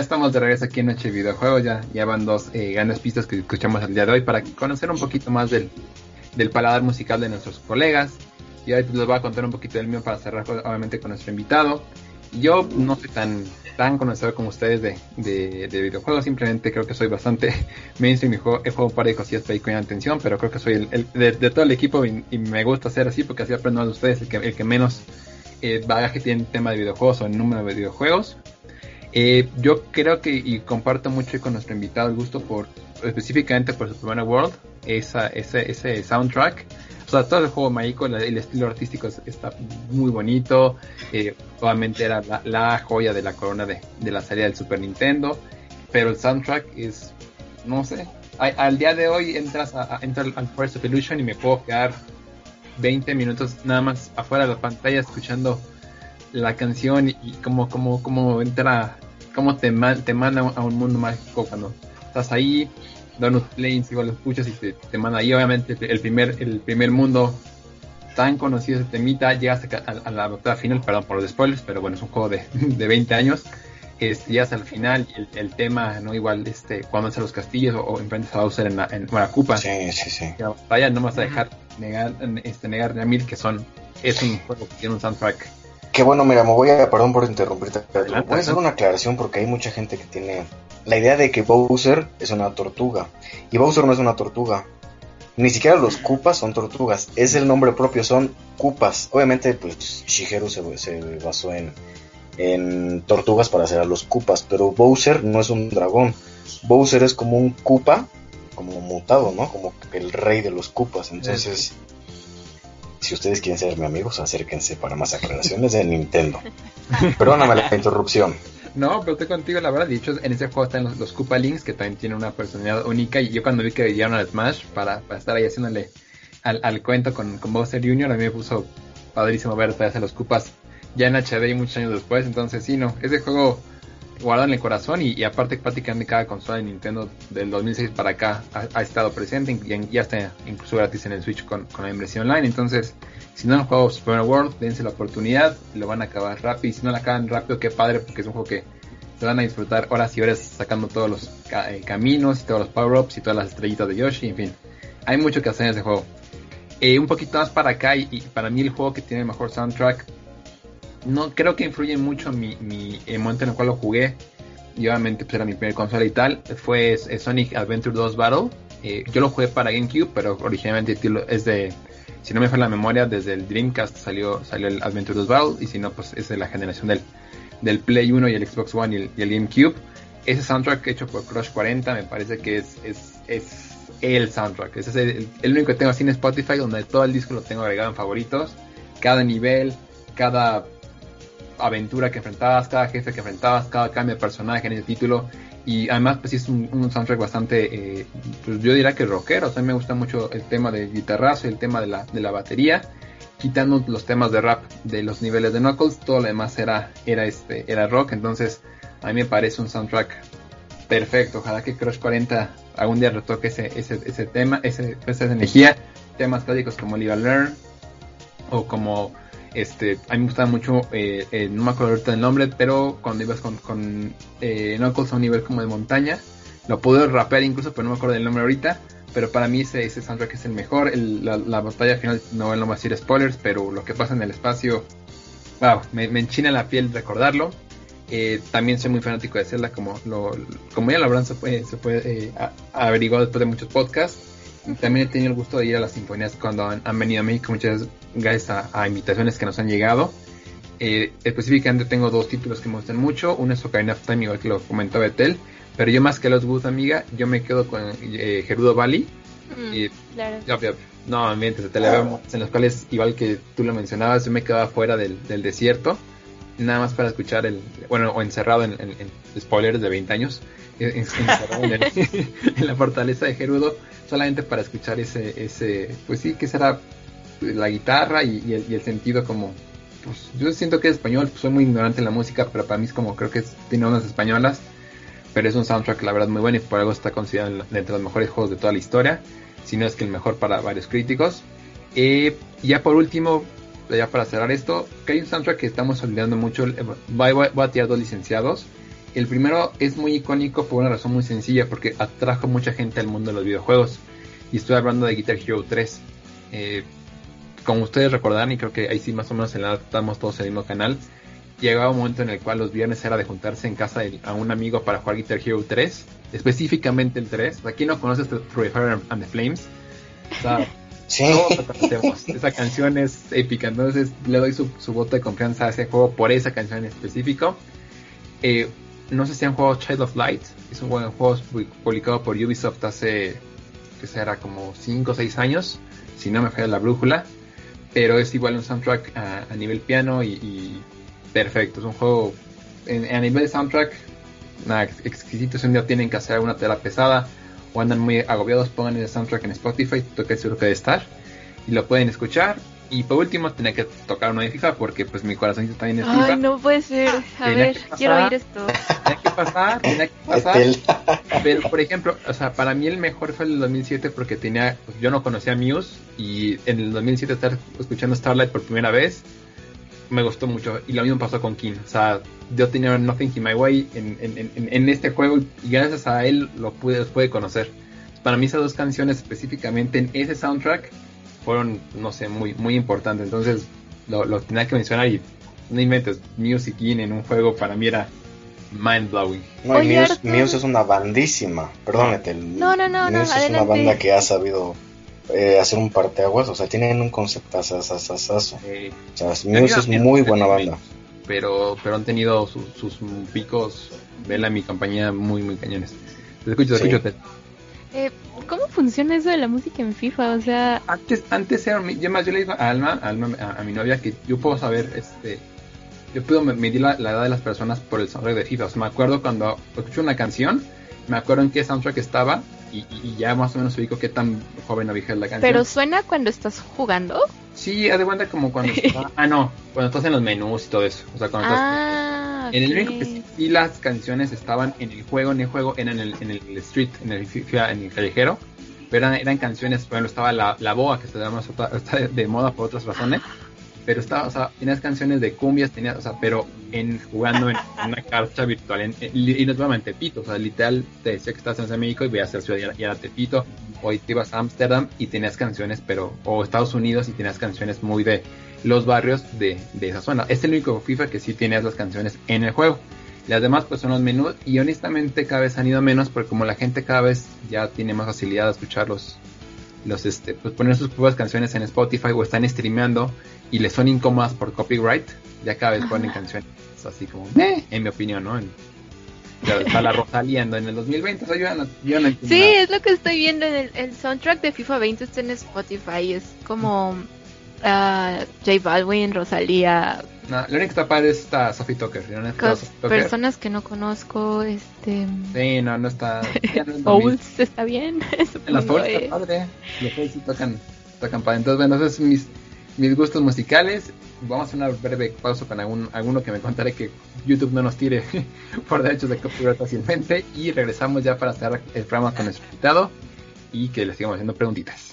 Ya estamos de regreso aquí en Noche Videojuegos. Ya, ya van dos eh, grandes pistas que escuchamos el día de hoy para conocer un poquito más del, del paladar musical de nuestros colegas. Y ahora les voy a contar un poquito del mío para cerrar obviamente con nuestro invitado. Yo no soy tan, tan conocedor como ustedes de, de, videojuegos, simplemente creo que soy bastante mainstream y juego, he jugado un par de cosillas para ir con atención, pero creo que soy el, de, todo el equipo y, me gusta ser así porque así aprendo de ustedes, el que, el que menos eh, bagaje tiene en tema de videojuegos o en número de videojuegos. Eh, yo creo que y comparto mucho con nuestro invitado el gusto por específicamente por Super World, esa, ese, ese soundtrack o sea, todo el juego mágico, el estilo artístico está muy bonito. Eh, obviamente era la, joya de la corona de, la salida del Super Nintendo. Pero el soundtrack es, no sé. al día de hoy entras a, al Forest of Illusion y me puedo quedar 20 minutos nada más afuera de la pantalla escuchando la canción y, cómo, cómo, cómo entra, cómo te, te manda a un mundo mágico cuando estás ahí Donut Plains, igual lo escuchas y te, manda ahí. Obviamente, el primer, el primer mundo tan conocido, este temita, llegas a, la batalla final, perdón por los spoilers, pero bueno, es un juego de, de 20 años. Este, llegas al final y el, tema, ¿no? Igual, este, cuando a los castillos o, enfrentas a Bowser en la, en, bueno, Koopa. Sí, sí, sí. La batalla no vas a dejar negar, este, negar a mil que son, es un juego que tiene un soundtrack. Qué bueno, mira, me voy a, perdón por interrumpirte, voy a hacer una aclaración porque hay mucha gente que tiene la idea de que Bowser es una tortuga. Y Bowser no es una tortuga. Ni siquiera los Koopas son tortugas. Es el nombre propio, son Koopas. Obviamente, pues Shigeru se, se basó en, en tortugas para hacer a los Koopas. Pero Bowser no es un dragón. Bowser es como un Koopa, como mutado, ¿no? Como el rey de los Koopas. Entonces, si ustedes quieren ser mi amigos, acérquense para más aclaraciones de Nintendo. Perdóname la interrupción. No, pero estoy contigo, la verdad. De hecho, en ese juego están los, los Links, que también tienen una personalidad única. Y yo cuando vi que llegaron al Smash para, para estar ahí haciéndole al, al cuento con, con Bowser Jr., a mí me puso padrísimo ver a los Koopas ya en HD y muchos años después. Entonces, sí, no, ese juego guardado en el corazón y, aparte prácticamente cada consola de Nintendo del 2006 para acá ha, estado presente y ya está incluso gratis en el Switch con, la inversión online. Entonces, si no han jugado Super World, dense la oportunidad, lo van a acabar rápido. Y si no la acaban rápido, qué padre, porque es un juego que se van a disfrutar horas y horas sacando todos los eh, caminos y todos los power-ups y todas las estrellitas de Yoshi, en fin. Hay mucho que hacer en ese juego. Eh, un poquito más para acá y, para mí el juego que tiene el mejor soundtrack, no creo que influye mucho mi, el momento en el cual lo jugué. Y obviamente pues era mi primer consola y tal. Fue eh, Sonic Adventure 2 Battle. yo lo jugué para GameCube, pero originalmente es de si no me falla la memoria, desde el Dreamcast salió, salió el Adventure 2 Battle, y si no, pues es de la generación del, del Play 1 y el Xbox One y el, GameCube. Ese soundtrack hecho por Crush 40 me parece que es, es, es el soundtrack. Ese es el, único que tengo así en Spotify, donde todo el disco lo tengo agregado en favoritos. Cada nivel, cada aventura que enfrentabas, cada jefe que enfrentabas, cada cambio de personaje en ese título y además, pues sí es un, soundtrack bastante, eh, pues yo diría que rockero. O sea, me gusta mucho el tema del guitarrazo y el tema de la, de la batería. Quitando los temas de rap de los niveles de Knuckles, todo lo demás era, era, este, era rock. Entonces, a mí me parece un soundtrack perfecto. Ojalá que Crush 40 algún día retoque ese, ese, ese tema, ese, esa energía. Temas clásicos como Live Learn o como este, a mí me gustaba mucho, eh, eh, no me acuerdo ahorita el nombre, pero cuando ibas con, con eh, Knuckles a un nivel como de montaña, lo puedo rapear incluso, pero no me acuerdo del nombre ahorita. Pero para mí ese, ese soundtrack es el mejor. la, batalla final, no, no voy a decir spoilers, pero lo que pasa en el espacio, me, enchina la piel recordarlo. también soy muy fanático de Zelda, como, como ya lo habrán se se averiguar después de muchos podcasts. También he tenido el gusto de ir a las sinfonías cuando han, venido a México, muchas gracias a, invitaciones que nos han llegado. Eh, específicamente tengo dos títulos que me gustan mucho. Uno es Ocarina of Time, igual que lo comentó Betel. Pero yo más que los gusta, amiga, yo me quedo con eh, Gerudo Valley. Mm, claro. no, ambientes de en los cuales, igual que tú lo mencionabas, yo me quedaba fuera del, desierto. Nada más para escuchar el, bueno, o encerrado en, spoilers de 20 años, encerrado en, en la fortaleza de Gerudo solamente para escuchar ese, ese pues sí, que será la guitarra y, el, sentido como, pues yo siento que es español, pues, soy muy ignorante en la música, pero para mí es como, creo que tiene unas españolas, pero es un soundtrack la verdad muy bueno y por algo está considerado entre los mejores juegos de toda la historia, si no es que el mejor para varios críticos. Eh, ya por último, ya para cerrar esto, que hay un soundtrack que estamos olvidando mucho, voy, a tirar dos licenciados. El primero es muy icónico por una razón muy sencilla, porque atrajo mucha gente al mundo de los videojuegos. Y estoy hablando de Guitar Hero 3. Eh, como ustedes recordarán, y creo que ahí sí más o menos en la estamos todos en el mismo canal, llegaba un momento en el cual los viernes era de juntarse en casa de, a un amigo para jugar Guitar Hero 3, específicamente el 3. Aquí no conoces Through Fire and the Flames. O sea, Sí. Esa canción es épica, entonces le doy su, su, voto de confianza a ese juego por esa canción en específico. Eh, no sé si han jugado Child of Light, es un buen juego publicado por Ubisoft hace, que será como 5 o 6 años, si no me falla la brújula, pero es igual un soundtrack a, nivel piano y, perfecto, es un juego en, a nivel de soundtrack, exquisito, si un día tienen que hacer una tela pesada o andan muy agobiados, pongan el soundtrack en Spotify, toque seguro que debe estar y lo pueden escuchar. Y por último, tenía que tocar uno de FIFA porque pues mi corazoncito también es FIFA. Ay, no puede ser. A Tenía ver, pasar. quiero oír esto. Tenía que pasar, tenía que pasar. Pero por ejemplo, o sea, para mí el mejor fue el 2007 porque tenía, pues, yo no conocía a Muse y en el 2007 estar escuchando Starlight por primera vez me gustó mucho. Y lo mismo pasó con King. O sea, yo tenía Nothing in My Way en, en, en, en este juego y gracias a él lo pude, los pude conocer. Para mí esas dos canciones específicamente en ese soundtrack fueron, no sé, muy, muy importantes. Entonces lo, lo tenía que mencionar y no inventes, Music In en un juego para mí era mind blowing. No, Oye, Muse, es una bandísima, perdónete. el- No, no, no, no, Muse es una banda que ha sabido eh, hacer un parteaguas, o sea, tienen un concepto asasasasazo. Eh, O sea, mí Muse es muy buena banda. pero, pero han tenido sus, sus picos, vela mi compañía muy, muy cañones. Te escucho, te Sí. escucho. Ted. Eh, ¿Cómo funciona eso de la música en FIFA? O sea, Antes, antes era, yo más yo le digo a Alma, a, Alma, a, mi novia que yo puedo saber, este, yo puedo me- medir la, la edad de las personas por el soundtrack de FIFA. O sea, me acuerdo cuando escucho una canción, me acuerdo en qué soundtrack estaba y, y- ya más o menos ubico qué tan joven o vieja es la canción. ¿pero suena cuando estás jugando? sí, haz de cuenta como cuando está, ah no, cuando estás en los menús y todo eso. O sea, cuando estás Ah, En el único que sí, sí las canciones estaban en el juego, en el juego, eran en el, en el street, en el en el callejero, pero eran, eran canciones, ejemplo, estaba la, la boa, que está de, más otra- está de- de moda por otras razones, pero estaba, o sea, tenías canciones de cumbias, tenías, o sea, pero en jugando en, una carta virtual, en- y no te en Tepito, o sea, literal, te decía que estás en México y veías a Ciudad y era- Tepito, o te ibas a Ámsterdam y tenías canciones, pero, o Estados Unidos y tenías canciones muy de los barrios de, de esa zona. Es el único FIFA que sí tiene las canciones en el juego. Las demás pues son los menús y honestamente cada vez han ido menos porque como la gente cada vez ya tiene más facilidad de escuchar los, los este, pues poner sus propias canciones en Spotify o están streameando y les son incómodas por copyright, ya cada vez ponen canciones así como, "Meh", en mi opinión, ¿no? En, está la Rosalía en el 2020, o sea, yo no, yo no Sí, nada. es lo que estoy viendo en el, el soundtrack de FIFA 20 está en Spotify. Es como ah, J Balvin, Rosalía, No, la única que está padre es esta Sophie Tucker. ¿no? Esta Sophie Tucker. personas que no conozco. Este. Sí, no, no está. es. Fouls, está bien. En las supongo, Fouls eh. está padre. Los sí tocan, tocan padre. Entonces, bueno, esos son mis, mis gustos musicales. Vamos a hacer una breve pausa con algún, alguno que me contaré que YouTube no nos tire por derechos de copyright fácilmente. Y regresamos ya para cerrar el programa con nuestro invitado y que le sigamos haciendo preguntitas.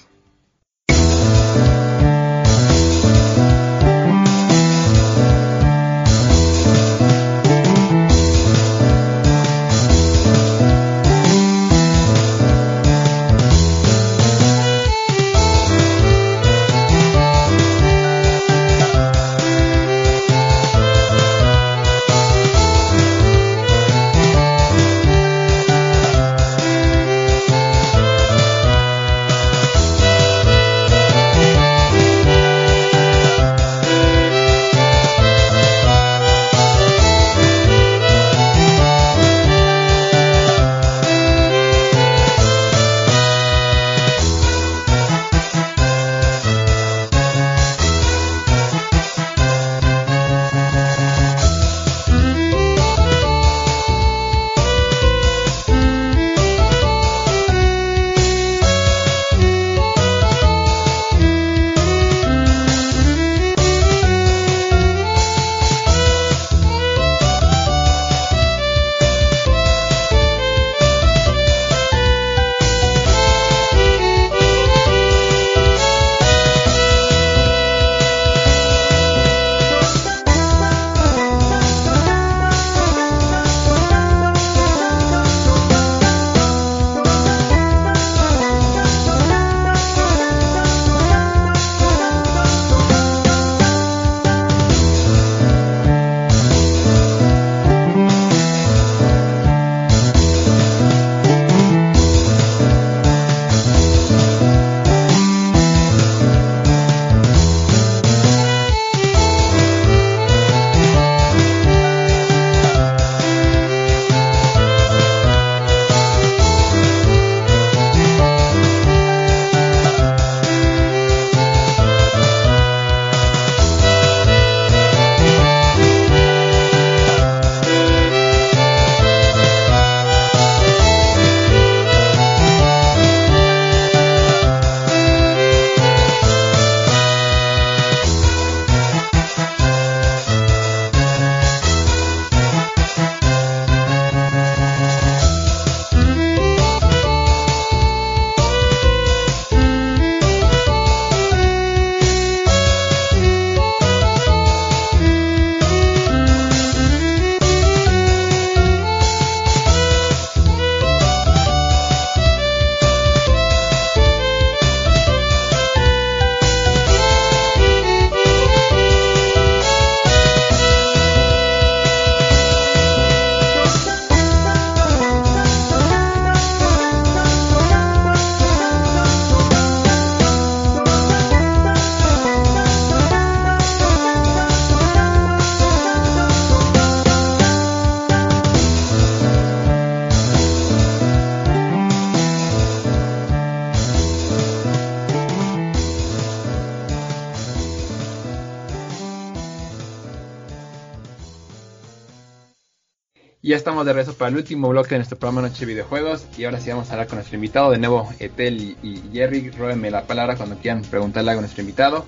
Estamos de regreso para el último bloque de nuestro programa Noche de Videojuegos. Y ahora sí vamos a hablar con nuestro invitado. De nuevo, Etel y, y Jerry, róbenme la palabra cuando quieran preguntarle algo a nuestro invitado.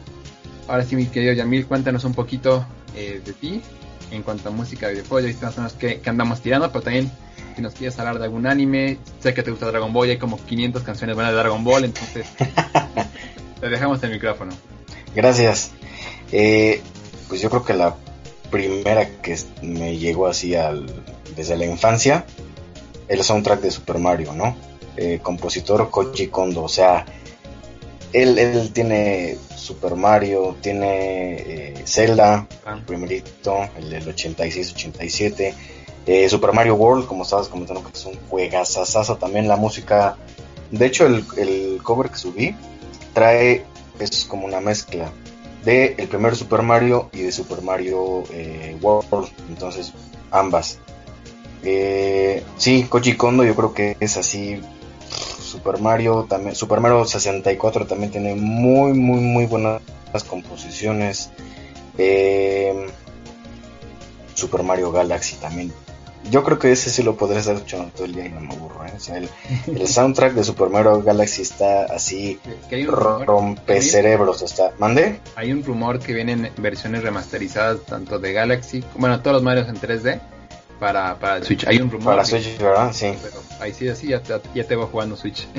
Ahora sí, mi querido Yamil, cuéntanos un poquito eh, de ti en cuanto a música de videojuegos. Ya viste más o menos que, que andamos tirando, pero también si nos quieres hablar de algún anime. Sé que te gusta Dragon Ball y hay como 500 canciones buenas de Dragon Ball, entonces te dejamos el micrófono. Gracias. Eh, pues yo creo que la primera que me llegó así al, desde la infancia, el soundtrack de Super Mario, ¿no? Eh, compositor Koji Kondo, o sea, él, él tiene Super Mario, tiene eh, Zelda, Ah. el primerito, el del 86-87, eh, Super Mario World, como estabas comentando, que es un juegazazazo también, la música, de hecho el, el cover que subí trae, es como una mezcla de el primer Super Mario y de Super Mario World, entonces ambas. Eh, sí, Koji Kondo yo creo que es así. Super Mario también, Super Mario 64 también tiene muy muy muy buenas composiciones. Eh, Super Mario Galaxy también. Yo creo que ese sí lo podré estar escuchando todo el día y no me aburro. ¿eh? O sea, el, el soundtrack de Super Mario Galaxy está así Que rompe cerebros. Está, ¿mande? hay un rumor que vienen versiones remasterizadas tanto de Galaxy, bueno, todos los Marios en 3D para, para el Switch. Hay un rumor. Para Switch, ¿verdad? Sí. Pero ahí sí, así ya te, ya te voy jugando Switch.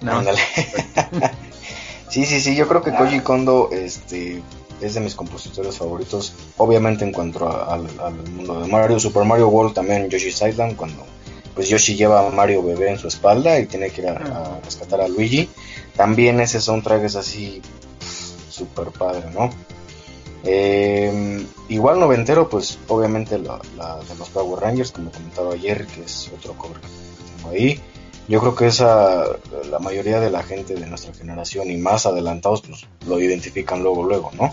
No, Ándale. sí, sí, sí, yo creo que Koji Kondo este, es de mis compositores favoritos. Obviamente en cuanto a- al, al mundo de Mario, Super Mario World también Yoshi's Island, cuando pues Yoshi lleva a Mario bebé en su espalda y tiene que ir a, a rescatar a Luigi. También ese soundtrack es así super padre, ¿no? Eh, igual noventero, pues obviamente la, de los Power Rangers, como comentaba ayer, que es otro cover que tengo ahí. Yo creo que esa, la mayoría de la gente de nuestra generación y más adelantados, pues lo identifican luego, luego, ¿no?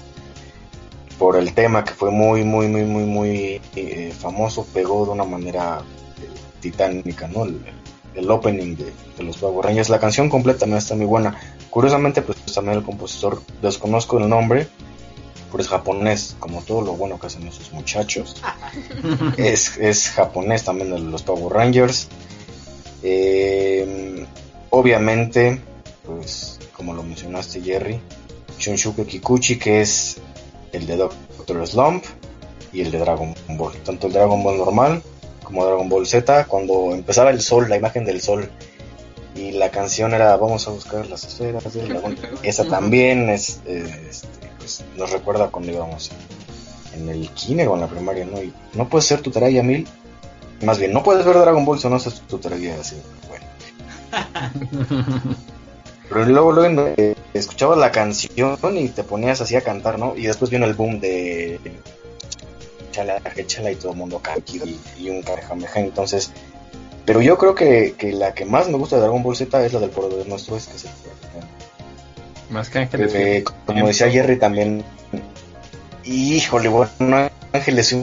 Por el tema que fue muy, muy, muy, muy, muy eh, famoso, pegó de una manera eh, titánica, ¿no? El, opening de, de los Power Rangers. La canción completa también está muy buena. Curiosamente, pues también el compositor, desconozco el nombre, pero es japonés, como todo lo bueno que hacen esos muchachos. es, es japonés también de los Power Rangers. Eh, obviamente, pues como lo mencionaste Jerry, Shunsuke Kikuchi, que es el de Doctor Slump y el de Dragon Ball. Tanto el Dragon Ball normal como Dragon Ball Z, cuando empezaba el sol, la imagen del sol, y la canción era Vamos a buscar las esferas del dragón. Esa también es, eh, este, pues, nos recuerda cuando íbamos en el kinder o en la primaria, ¿no? Y no puedes ser tu tarea, Yamil. Más bien, no puedes ver Dragon Ball si no haces tu tarea así. Bueno. Pero luego, luego eh, escuchabas la canción y te ponías así a cantar, ¿no? Y después vino el boom de Chala, Chala y todo el mundo Kanki y, y un Kamehameha. Entonces, pero yo creo que, que la que más me gusta de Dragon Ball Z es la del poder nuestro, es que es el Más que Ángeles. eh, como decía Jerry también, híjole, bueno, Ángeles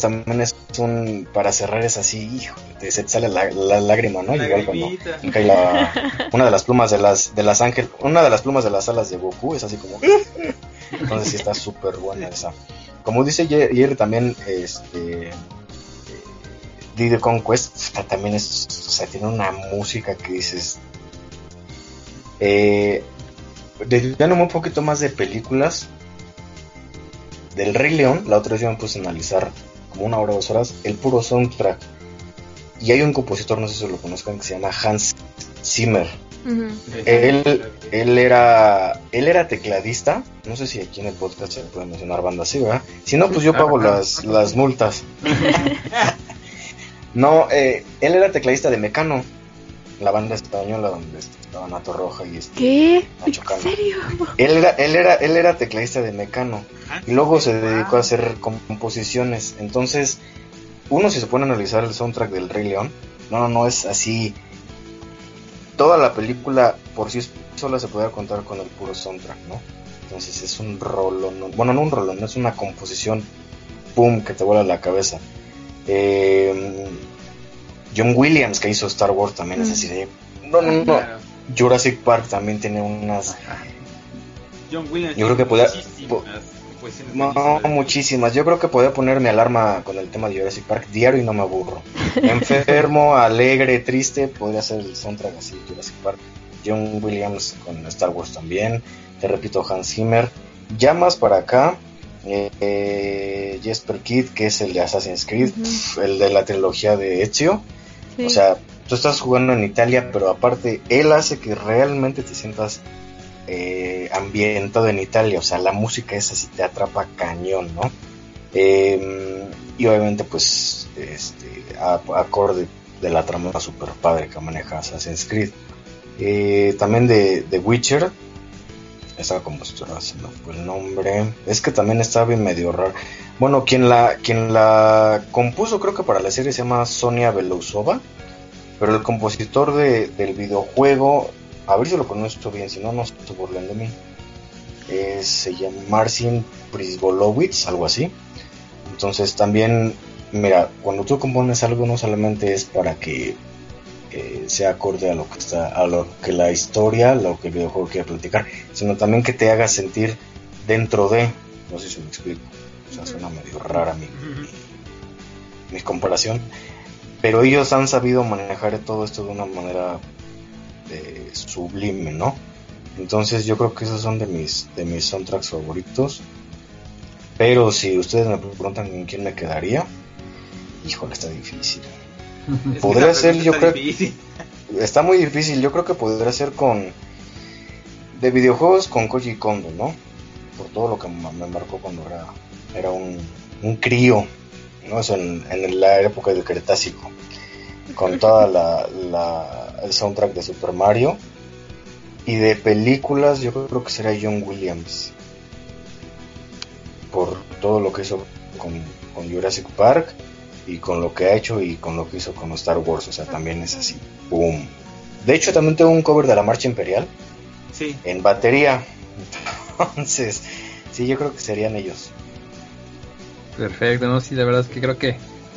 también es un, para cerrar es así, híjole, te, se te sale la, la lágrima, ¿no? Igual cuando cae la, una de las plumas de las, de las ángel, una de las plumas de las alas de Goku es así como, entonces sí está súper buena esa. Como dice Jerry también, este, Diddy Conquest también es, o sea, tiene una música que dices, eh, desviándome un poquito más de películas, del Rey León, la otra vez yo me puse a analizar como una hora o dos horas, el puro soundtrack. Y hay un compositor, no sé si lo conozcan, que se llama Hans Zimmer. Él, él era él era tecladista, no sé si aquí en el podcast se puede mencionar bandas así, ¿verdad? Si no, pues yo pago las, las multas. No, eh, él era tecladista de Mecano, la banda española donde estaba Nato Roja y este, ¿Qué? Nacho ¿En serio? Él era, él era, él era tecladista de Mecano Ah, y luego se dedicó a hacer composiciones. Entonces, uno si se pone a analizar el soundtrack del Rey León, no, no, no es así. Toda la película por sí sola se puede contar con el puro soundtrack, ¿no? Entonces es un rolón, no- bueno, no un rolón, es una composición, pum, que te vuela la cabeza. Eh, John Williams, que hizo Star Wars, también es Mm. así de. No, no, no. Claro. Jurassic Park también tiene unas. John Williams. Yo creo que podía- po-. No, muchísimas. Yo creo que podría poner mi alarma con el tema de Jurassic Park diario y no me aburro. Enfermo, alegre, triste, podría ser el soundtrack así, Jurassic Park. John Williams con Star Wars también. Te repito, Hans Zimmer. Ya más para acá, eh, eh, Jesper Kidd, que es el de Assassin's Creed, el de la trilogía de Ezio. O sea, tú estás jugando en Italia, pero aparte, él hace que realmente te sientas eh, ambientado en Italia. O sea, la música esa sí te atrapa cañón, ¿no? Eh, y obviamente, pues, este, acorde de la trama super padre que maneja Assassin's Creed. Eh, también de, de Witcher. Esa compositora, se me fue el nombre. Es que también estaba bien medio raro. Bueno, quien la, quien la compuso creo que para la serie se llama Sonia Belousova. Pero el compositor de, del videojuego, a ver si lo pronuncio bien, si no, no se burlen de mí. Eh, se llama Marcin Prisbolowicz, algo así. Entonces también, mira, cuando tú compones algo no solamente es para que eh, sea acorde a lo que está, a lo que la historia, lo que el videojuego quiere platicar, sino también que te haga sentir dentro de, no sé si me explico, sea, suena medio rara mi, mi, mi comparación, pero ellos han sabido manejar todo esto de una manera eh, sublime, ¿no? Entonces yo creo que esos son de mis, de mis soundtracks favoritos. Pero si ustedes me preguntan con quién me quedaría, híjole, está difícil. Es podría ser, yo creo- difícil. Está muy difícil, yo creo que podría ser con... De videojuegos con Koji Kondo, ¿no? Por todo lo que me marcó cuando era, era un, un crío, ¿no? Eso en, en la época del Cretácico. Con toda la, la- el soundtrack de Super Mario. Y de películas yo creo que será John Williams. Por todo lo que hizo con, con Jurassic Park y con lo que ha hecho y con lo que hizo con Star Wars. O sea, también es así. Boom. De hecho, también tengo un cover de la Marcha Imperial Sí. en batería. Entonces, sí, yo creo que serían ellos. Perfecto, no, sí, la verdad es que creo que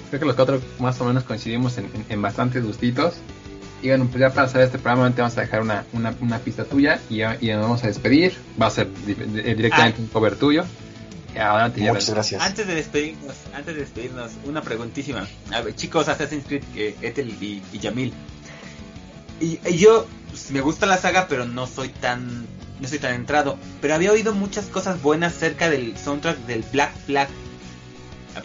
creo que los cuatro más o menos coincidimos en, en, en bastantes gustitos. Y bueno, pues ya para hacer este programa te vamos a dejar una, una, una pista tuya y, ya- y nos vamos a despedir. Va a ser di- di- directamente un cover tuyo. Adelante, ya Muchas ves. gracias. Antes de despedirnos, antes de despedirnos, una preguntísima. A ver, chicos, Assassin's Creed, eh, Ethel y, y Yamil. Y, y yo pues, me gusta la saga, pero no soy tan no soy tan entrado. Pero había oído muchas cosas buenas cerca del soundtrack del Black Flag.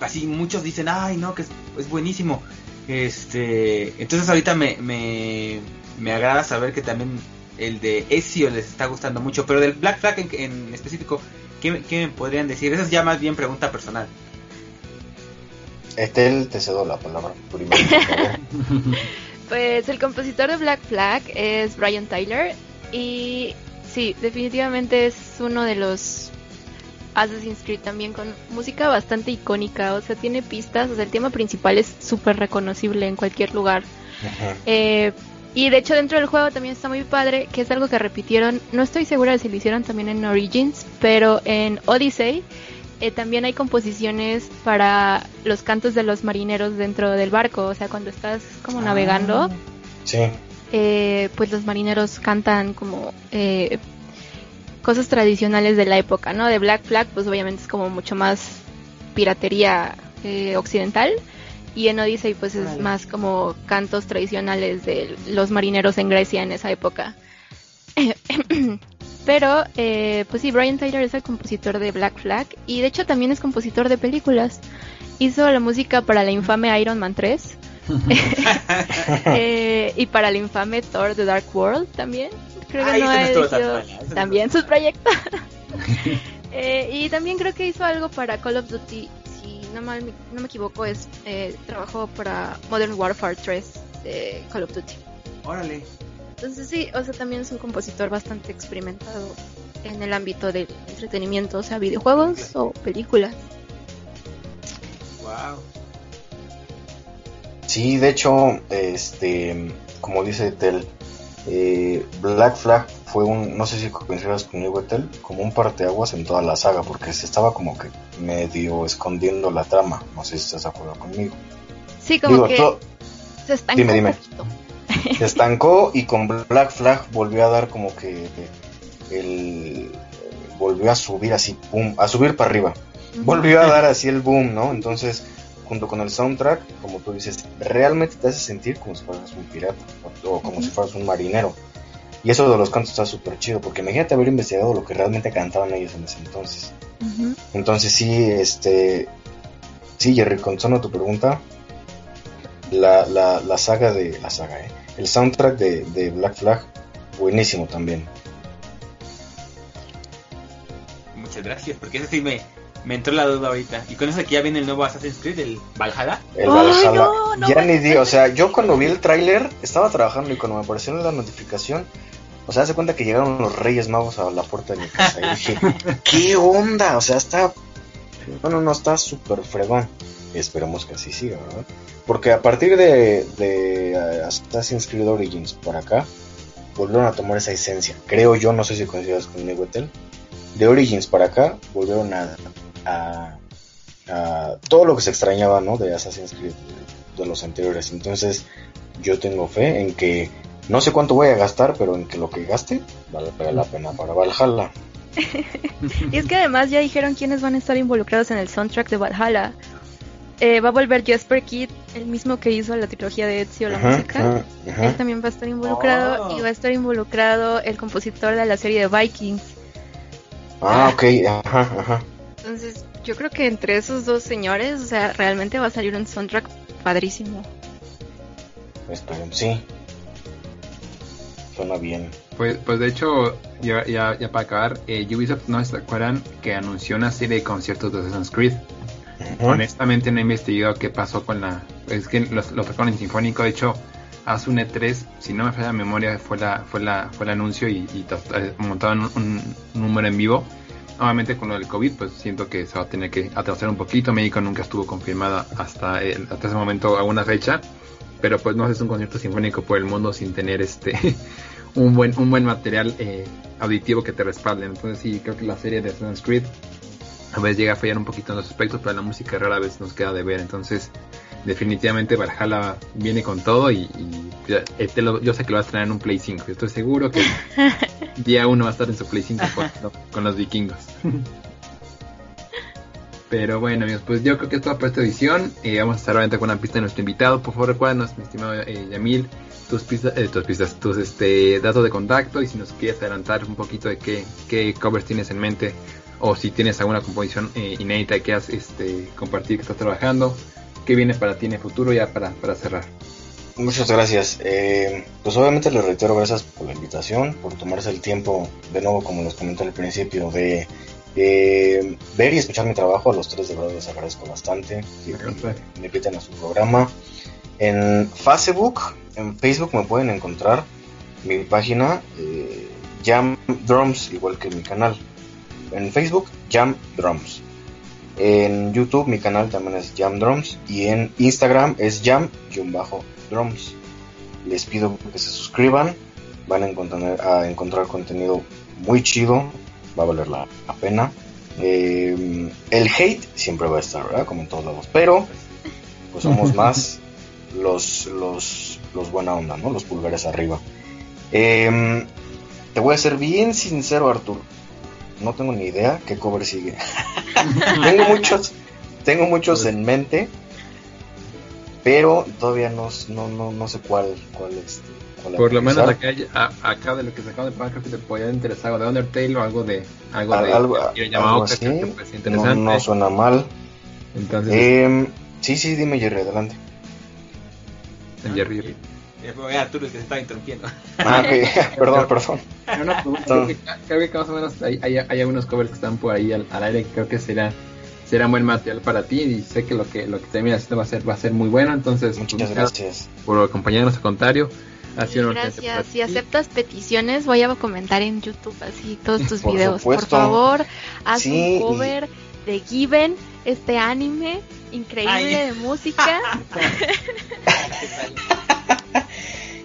Así muchos dicen, ay no, que es, es buenísimo. Este, entonces ahorita me, me, me agrada saber que también el de Ezio les está gustando mucho, pero del Black Flag en, en específico, ¿qué, me- ¿qué me podrían decir? Esa es ya más bien pregunta personal. Estel, te cedo la palabra primero. Pues el compositor de Black Flag es Brian Tyler y sí, definitivamente es uno de los Assassin's Creed también con música bastante icónica, o sea, tiene pistas, o sea, el tema principal es súper reconocible en cualquier lugar. Eh, y de hecho dentro del juego también está muy padre, que es algo que repitieron, no estoy segura de si lo hicieron también en Origins, pero en Odyssey eh, también hay composiciones para los cantos de los marineros dentro del barco, o sea, cuando estás como navegando, Sí, eh, pues los marineros cantan como eh, cosas tradicionales de la época, ¿no? De Black Flag, pues obviamente es como mucho más piratería eh, occidental. Y en Odyssey, pues es Vale. más como cantos tradicionales de los marineros en Grecia en esa época. Pero, eh, pues sí, Brian Tyler es el compositor de Black Flag y de hecho también es compositor de películas. Hizo la música para la infame Iron Man 3 eh, y para la infame Thor The Dark World también. Creo que Ay, no ha elegido también sus proyectos. Eh, y también creo que hizo algo para Call of Duty. Si no, mal, no me equivoco, es eh, trabajó para Modern Warfare 3 de Call of Duty. Órale. Entonces sí, o sea, también es un compositor bastante experimentado en el ámbito del entretenimiento, o sea, videojuegos o películas. Wow. sí, de hecho, este, como dice Tel, eh, Black Flag fue un, no sé si coincidas conmigo, Tel, como un parteaguas en toda la saga, porque se estaba como que medio escondiendo la trama. No sé si estás de acuerdo conmigo. Sí, como Digo, que se estancó dime, dime. un se estancó y con Black Flag volvió a dar como que el volvió a subir así, pum, a subir para arriba. Volvió a dar así el boom, ¿no? Entonces, junto con el soundtrack, como tú dices, realmente te hace sentir como si fueras un pirata o como si fueras un marinero. Y eso de los cantos está súper chido, porque imagínate haber investigado lo que realmente cantaban ellos en ese entonces. Entonces sí, este... Sí, Jerry, contestando tu pregunta, la, la, la saga de... La saga, ¿eh? El soundtrack de, de Black Flag, buenísimo también. Muchas gracias, porque eso sí me, me entró la duda ahorita. Y con eso que ya viene el nuevo Assassin's Creed, el Valhalla. El Valhalla. ya ni di, o sea, yo cuando vi el tráiler estaba trabajando y cuando me apareció la notificación, o sea, hace cuenta que llegaron los Reyes Magos a la puerta de mi casa y dije, ¿qué onda? O sea, está, bueno, no está súper fregón. Esperemos que así siga, ¿verdad? Porque a partir de, de uh, Assassin's Creed Origins por acá, volvieron a tomar esa esencia. Creo yo, no sé si coincidas conmigo, Etel. De Origins para acá, volvieron a, a, a, todo lo que se extrañaba, ¿no? De Assassin's Creed, de, de los anteriores. Entonces, yo tengo fe en que no sé cuánto voy a gastar, pero en que lo que gaste vale la pena para Valhalla. y es que además ya dijeron quiénes van a estar involucrados en el soundtrack de Valhalla. Eh, va a volver Jasper Kidd, el mismo que hizo la trilogía de Ezio, la Ajá, música. ajá, ajá. Él también va a estar involucrado Oh. y va a estar involucrado el compositor de la serie de Vikings. Ah, ok, ajá, ajá. Entonces, yo creo que entre esos dos señores, o sea, realmente va a salir un soundtrack padrísimo. Esperemos, sí. Suena bien. Pues, pues de hecho, ya, ya, ya para acabar, eh, Ubisoft, ¿no se acuerdan que anunció una serie de conciertos de Assassin's Creed? Ujú. Honestamente no he investigado qué pasó con la... Es que los, los sacaron en Sinfónico, de hecho, hace un E3, si no me falla la memoria, fue la fue la fue el anuncio y, y eh, montaban un, un número en vivo. Nuevamente con lo del COVID, pues siento que se va a tener que atrasar un poquito. México nunca estuvo confirmada hasta, el- hasta ese momento alguna fecha. Pero pues no es un concierto sinfónico por el mundo sin tener este un buen un buen material eh, auditivo que te respalde. Entonces sí, creo que la serie de Assassin's a veces llega a fallar un poquito en los aspectos, pero la música rara vez nos queda de ver. Entonces, definitivamente Valhalla viene con todo y, y ya, eh, te lo- yo sé que lo vas a traer en un Play 5. Yo estoy seguro que día uno va a estar en su Play 5 con, con los vikingos. Pero bueno, amigos, pues yo creo que es todo por esta edición. Eh, vamos a estar obviamente con una pista de nuestro invitado. Por favor, recuérdanos, mi estimado eh, Yamil, tus pistas, eh, tus pistas, tus este, datos de contacto y si nos quieres adelantar un poquito de qué, qué covers tienes en mente o si tienes alguna composición eh, inédita que has este, compartir que estás trabajando, qué viene para ti en el futuro ya para, para cerrar. Muchas gracias. Eh, pues obviamente les reitero gracias por la invitación, por tomarse el tiempo, de nuevo como les comenté al principio, de ver y escuchar mi trabajo. A los tres de verdad les agradezco bastante. que me, me inviten a su programa. En Facebook, en Facebook me pueden encontrar mi página eh, Jam Drums, igual que mi canal. En Facebook, Jam Drums. En YouTube mi canal también es Jam Drums y en Instagram es Jam-Drums. Les pido que se suscriban, van a encontrar, a encontrar contenido muy chido, va a valer la, la pena. Eh, el hate siempre va a estar, ¿verdad? Como en todos lados, pero pues somos más los, los, los buena onda, ¿no? Los pulgares arriba. Eh, te voy a ser bien sincero, Artur. No tengo ni idea qué cover sigue. tengo muchos, tengo muchos en mente, pero todavía no, no, no, no sé cuál, cuál este, cuál Por lo menos acá, a- acá de lo que se acaba de creo que te podría interesar algo de Undertale o algo de algo Al- de algo, de algo así, que no, no suena mal. Entonces, Eh, sí, sí, dime Jerry, adelante. Jerry, Jerry. Eh, Arturo se estaba interrumpiendo. Ah, ok, perdón, perdón. No, no, creo, que, creo que más o menos hay, hay, hay algunos covers que están por ahí al, al aire que creo que será será buen material para ti y sé que lo que lo que termina haciendo va a ser va a ser muy bueno entonces Muchas pues, gracias. por acompañarnos a ha sido por Gracias. Si aceptas peticiones, voy a comentar en YouTube así todos tus Por videos. supuesto. Por favor, haz Sí, un cover de Given, este anime increíble Ay. de música.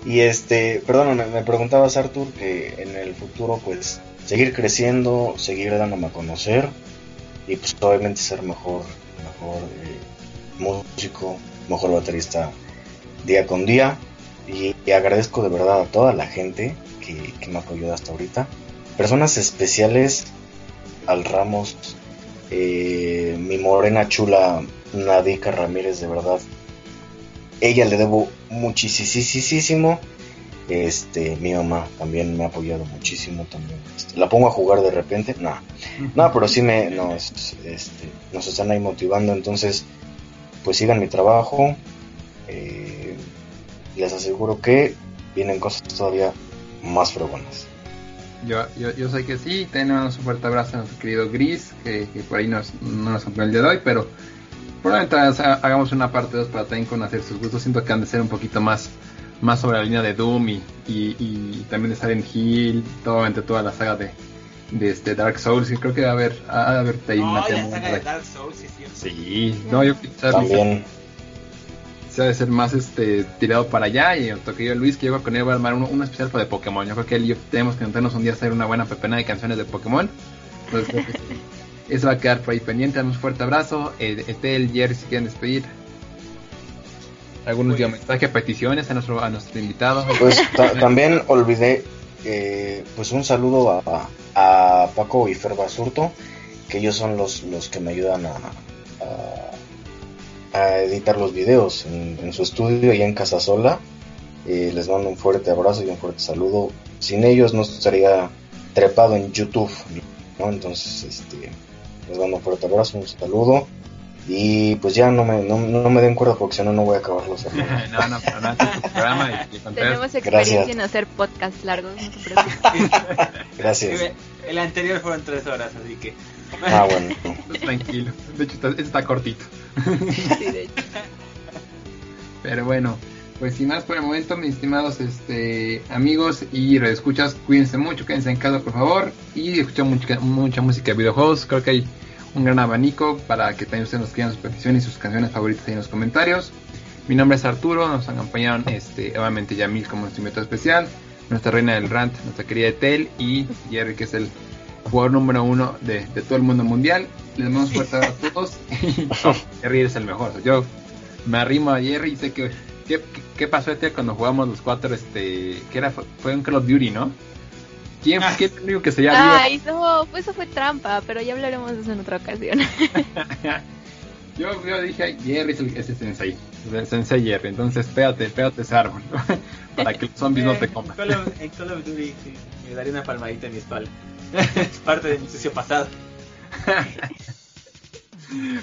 Y este, perdón, me, me preguntabas Arthur que en el futuro pues seguir creciendo, seguir dándome a conocer y pues obviamente ser mejor, mejor eh, músico, mejor baterista día con día y, y agradezco de verdad a toda la gente que, que me apoyó hasta ahorita, personas especiales al Ramos, eh, mi morena chula Nadica Ramírez, de verdad. Ella le debo muchísimo. Este, mi mamá también me ha apoyado muchísimo también. Este, la pongo a jugar de repente, no, no, pero sí me nos, este, nos están ahí motivando, entonces, pues sigan mi trabajo. Eh, les aseguro que vienen cosas todavía más fregonas. Yo, yo, yo sé que sí, tenemos un fuerte abrazo a nuestro querido Gris, que, por ahí nos, no nos acompañó el día de hoy, pero probablemente hagamos una parte 2 para también conocer sus gustos. Siento que han de ser un poquito más, más sobre la línea de Doom y, y, también de Silent Hill, todo, toda la saga de, de este Dark Souls. Y creo que va a haber, a haber ahí oh, la saga de Dark Souls, sí, sí. no, yo también se ha de ser más este tirado para allá y el toque yo Luis que llego con él va a armar uno, especial para de Pokémon yo creo que él y yo tenemos que encontrarnos un día a hacer una buena pepena de canciones de Pokémon entonces eso va a quedar por ahí pendiente un fuerte abrazo eh, Etel, Jerry si quieren despedir algún último mensaje peticiones a nuestro a nuestro invitado pues también olvidé eh, pues un saludo a, a Paco y Fer Basurto que ellos son los, los que me ayudan a a editar los videos en, su estudio y en casa sola. Eh, les mando un fuerte abrazo y un fuerte saludo. Sin ellos no estaría trepado en YouTube, ¿no? Entonces, este, les mando un fuerte abrazo, un saludo. Y pues ya no me, no, me den cuerda porque si no, no voy a acabar los no, no, pero no, programa Tenemos experiencia en hacer podcasts largos, Gracias. El anterior fueron tres horas, así que... Ah, bueno. Tranquilo. De hecho, está, está cortito. Pero bueno, pues sin más por el momento, mis estimados este, amigos y redescuchas, cuídense mucho, quédense en casa por favor y escuchen mucha, mucha música de videojuegos. Creo que hay un gran abanico para que también ustedes nos quieran sus peticiones y sus canciones favoritas ahí en los comentarios. Mi nombre es Arturo, nos acompañaron este, obviamente Yamil como nuestro invitado especial, nuestra reina del rant, nuestra querida Etel y Jerry que es el jugador número uno de, de todo el mundo mundial les mando un fuerte a todos. Jerry es el mejor. Yo me arrimo a Jerry y sé que. ¿Qué, pasó este cuando jugamos los cuatro? Este, que era? Fue un Call of Duty, ¿no? ¿Quién, fue el único que se llama? Ay, no, pues eso fue trampa, pero ya hablaremos de eso en otra ocasión. yo, yo dije, Jerry es el ese Sensei, Sensei Jerry, entonces pégate, pégate ese árbol, para que los zombies no te coman. En Call of, Duty me daría una palmadita en mi espalda. es parte de mi sucio pasado.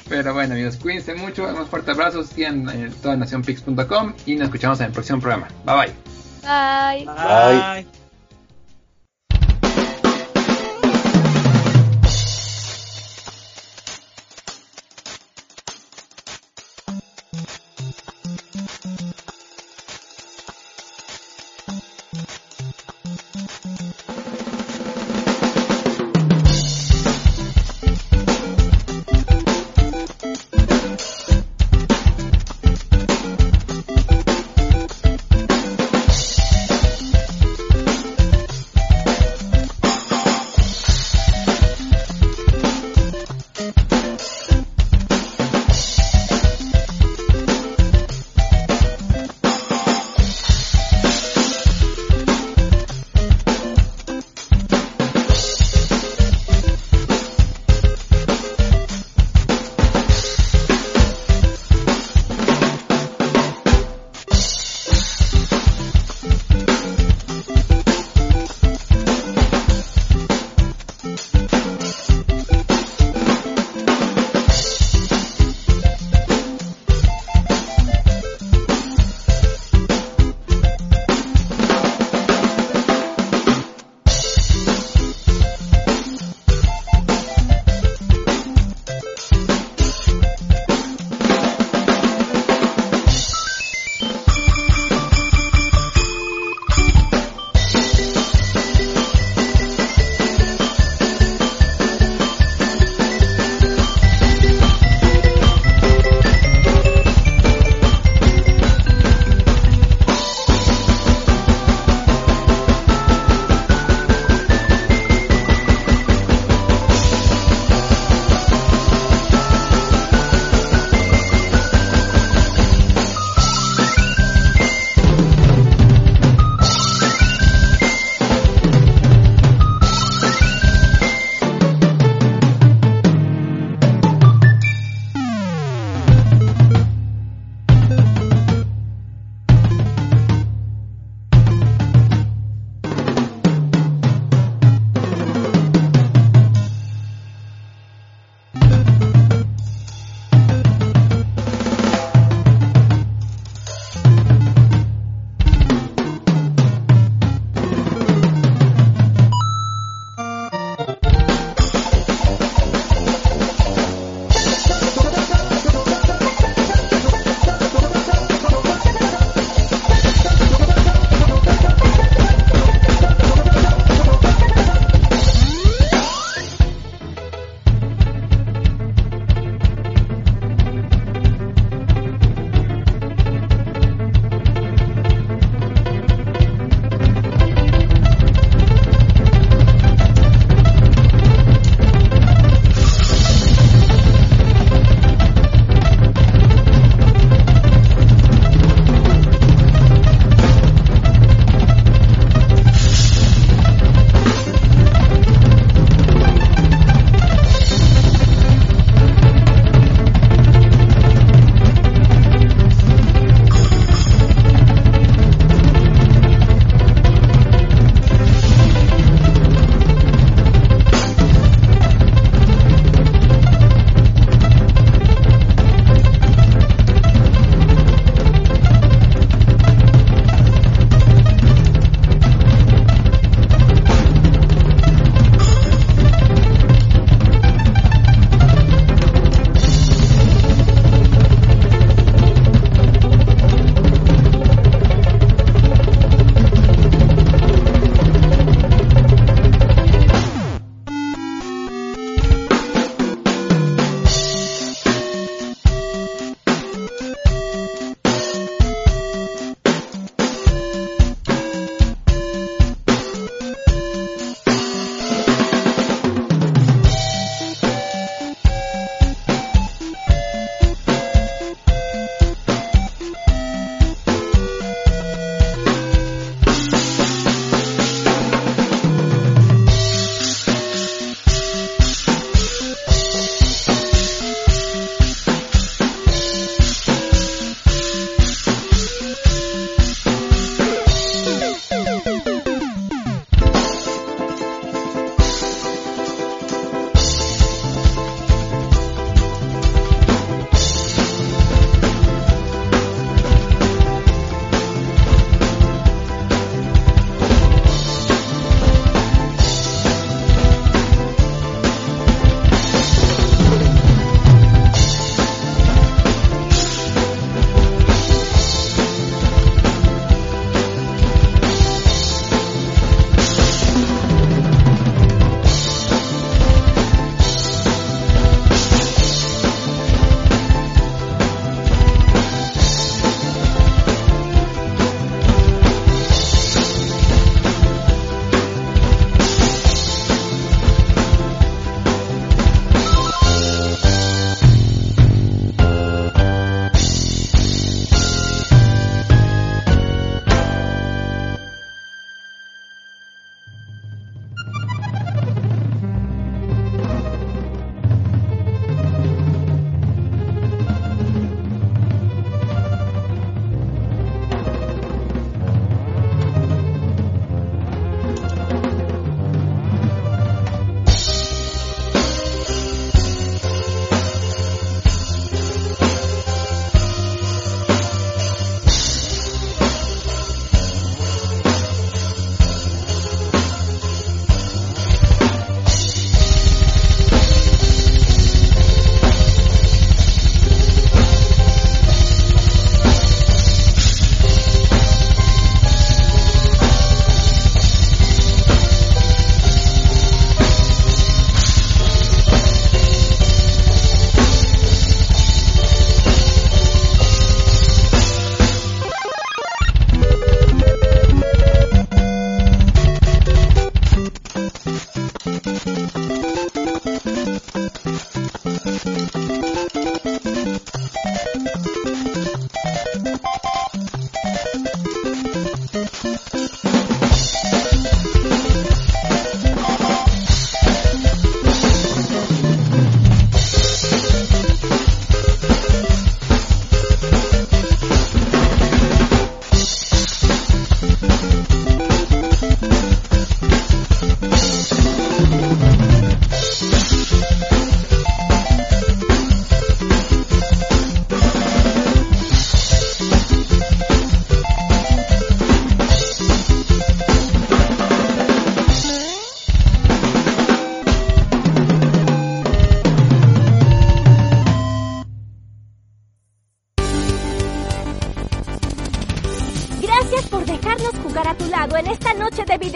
Pero bueno, amigos, cuídense mucho. Un fuerte abrazo. Sigan en toda nacionpix.com y nos escuchamos en el próximo programa. Bye bye. Bye. bye.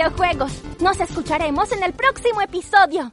Videojuegos. Nos escucharemos en el próximo episodio.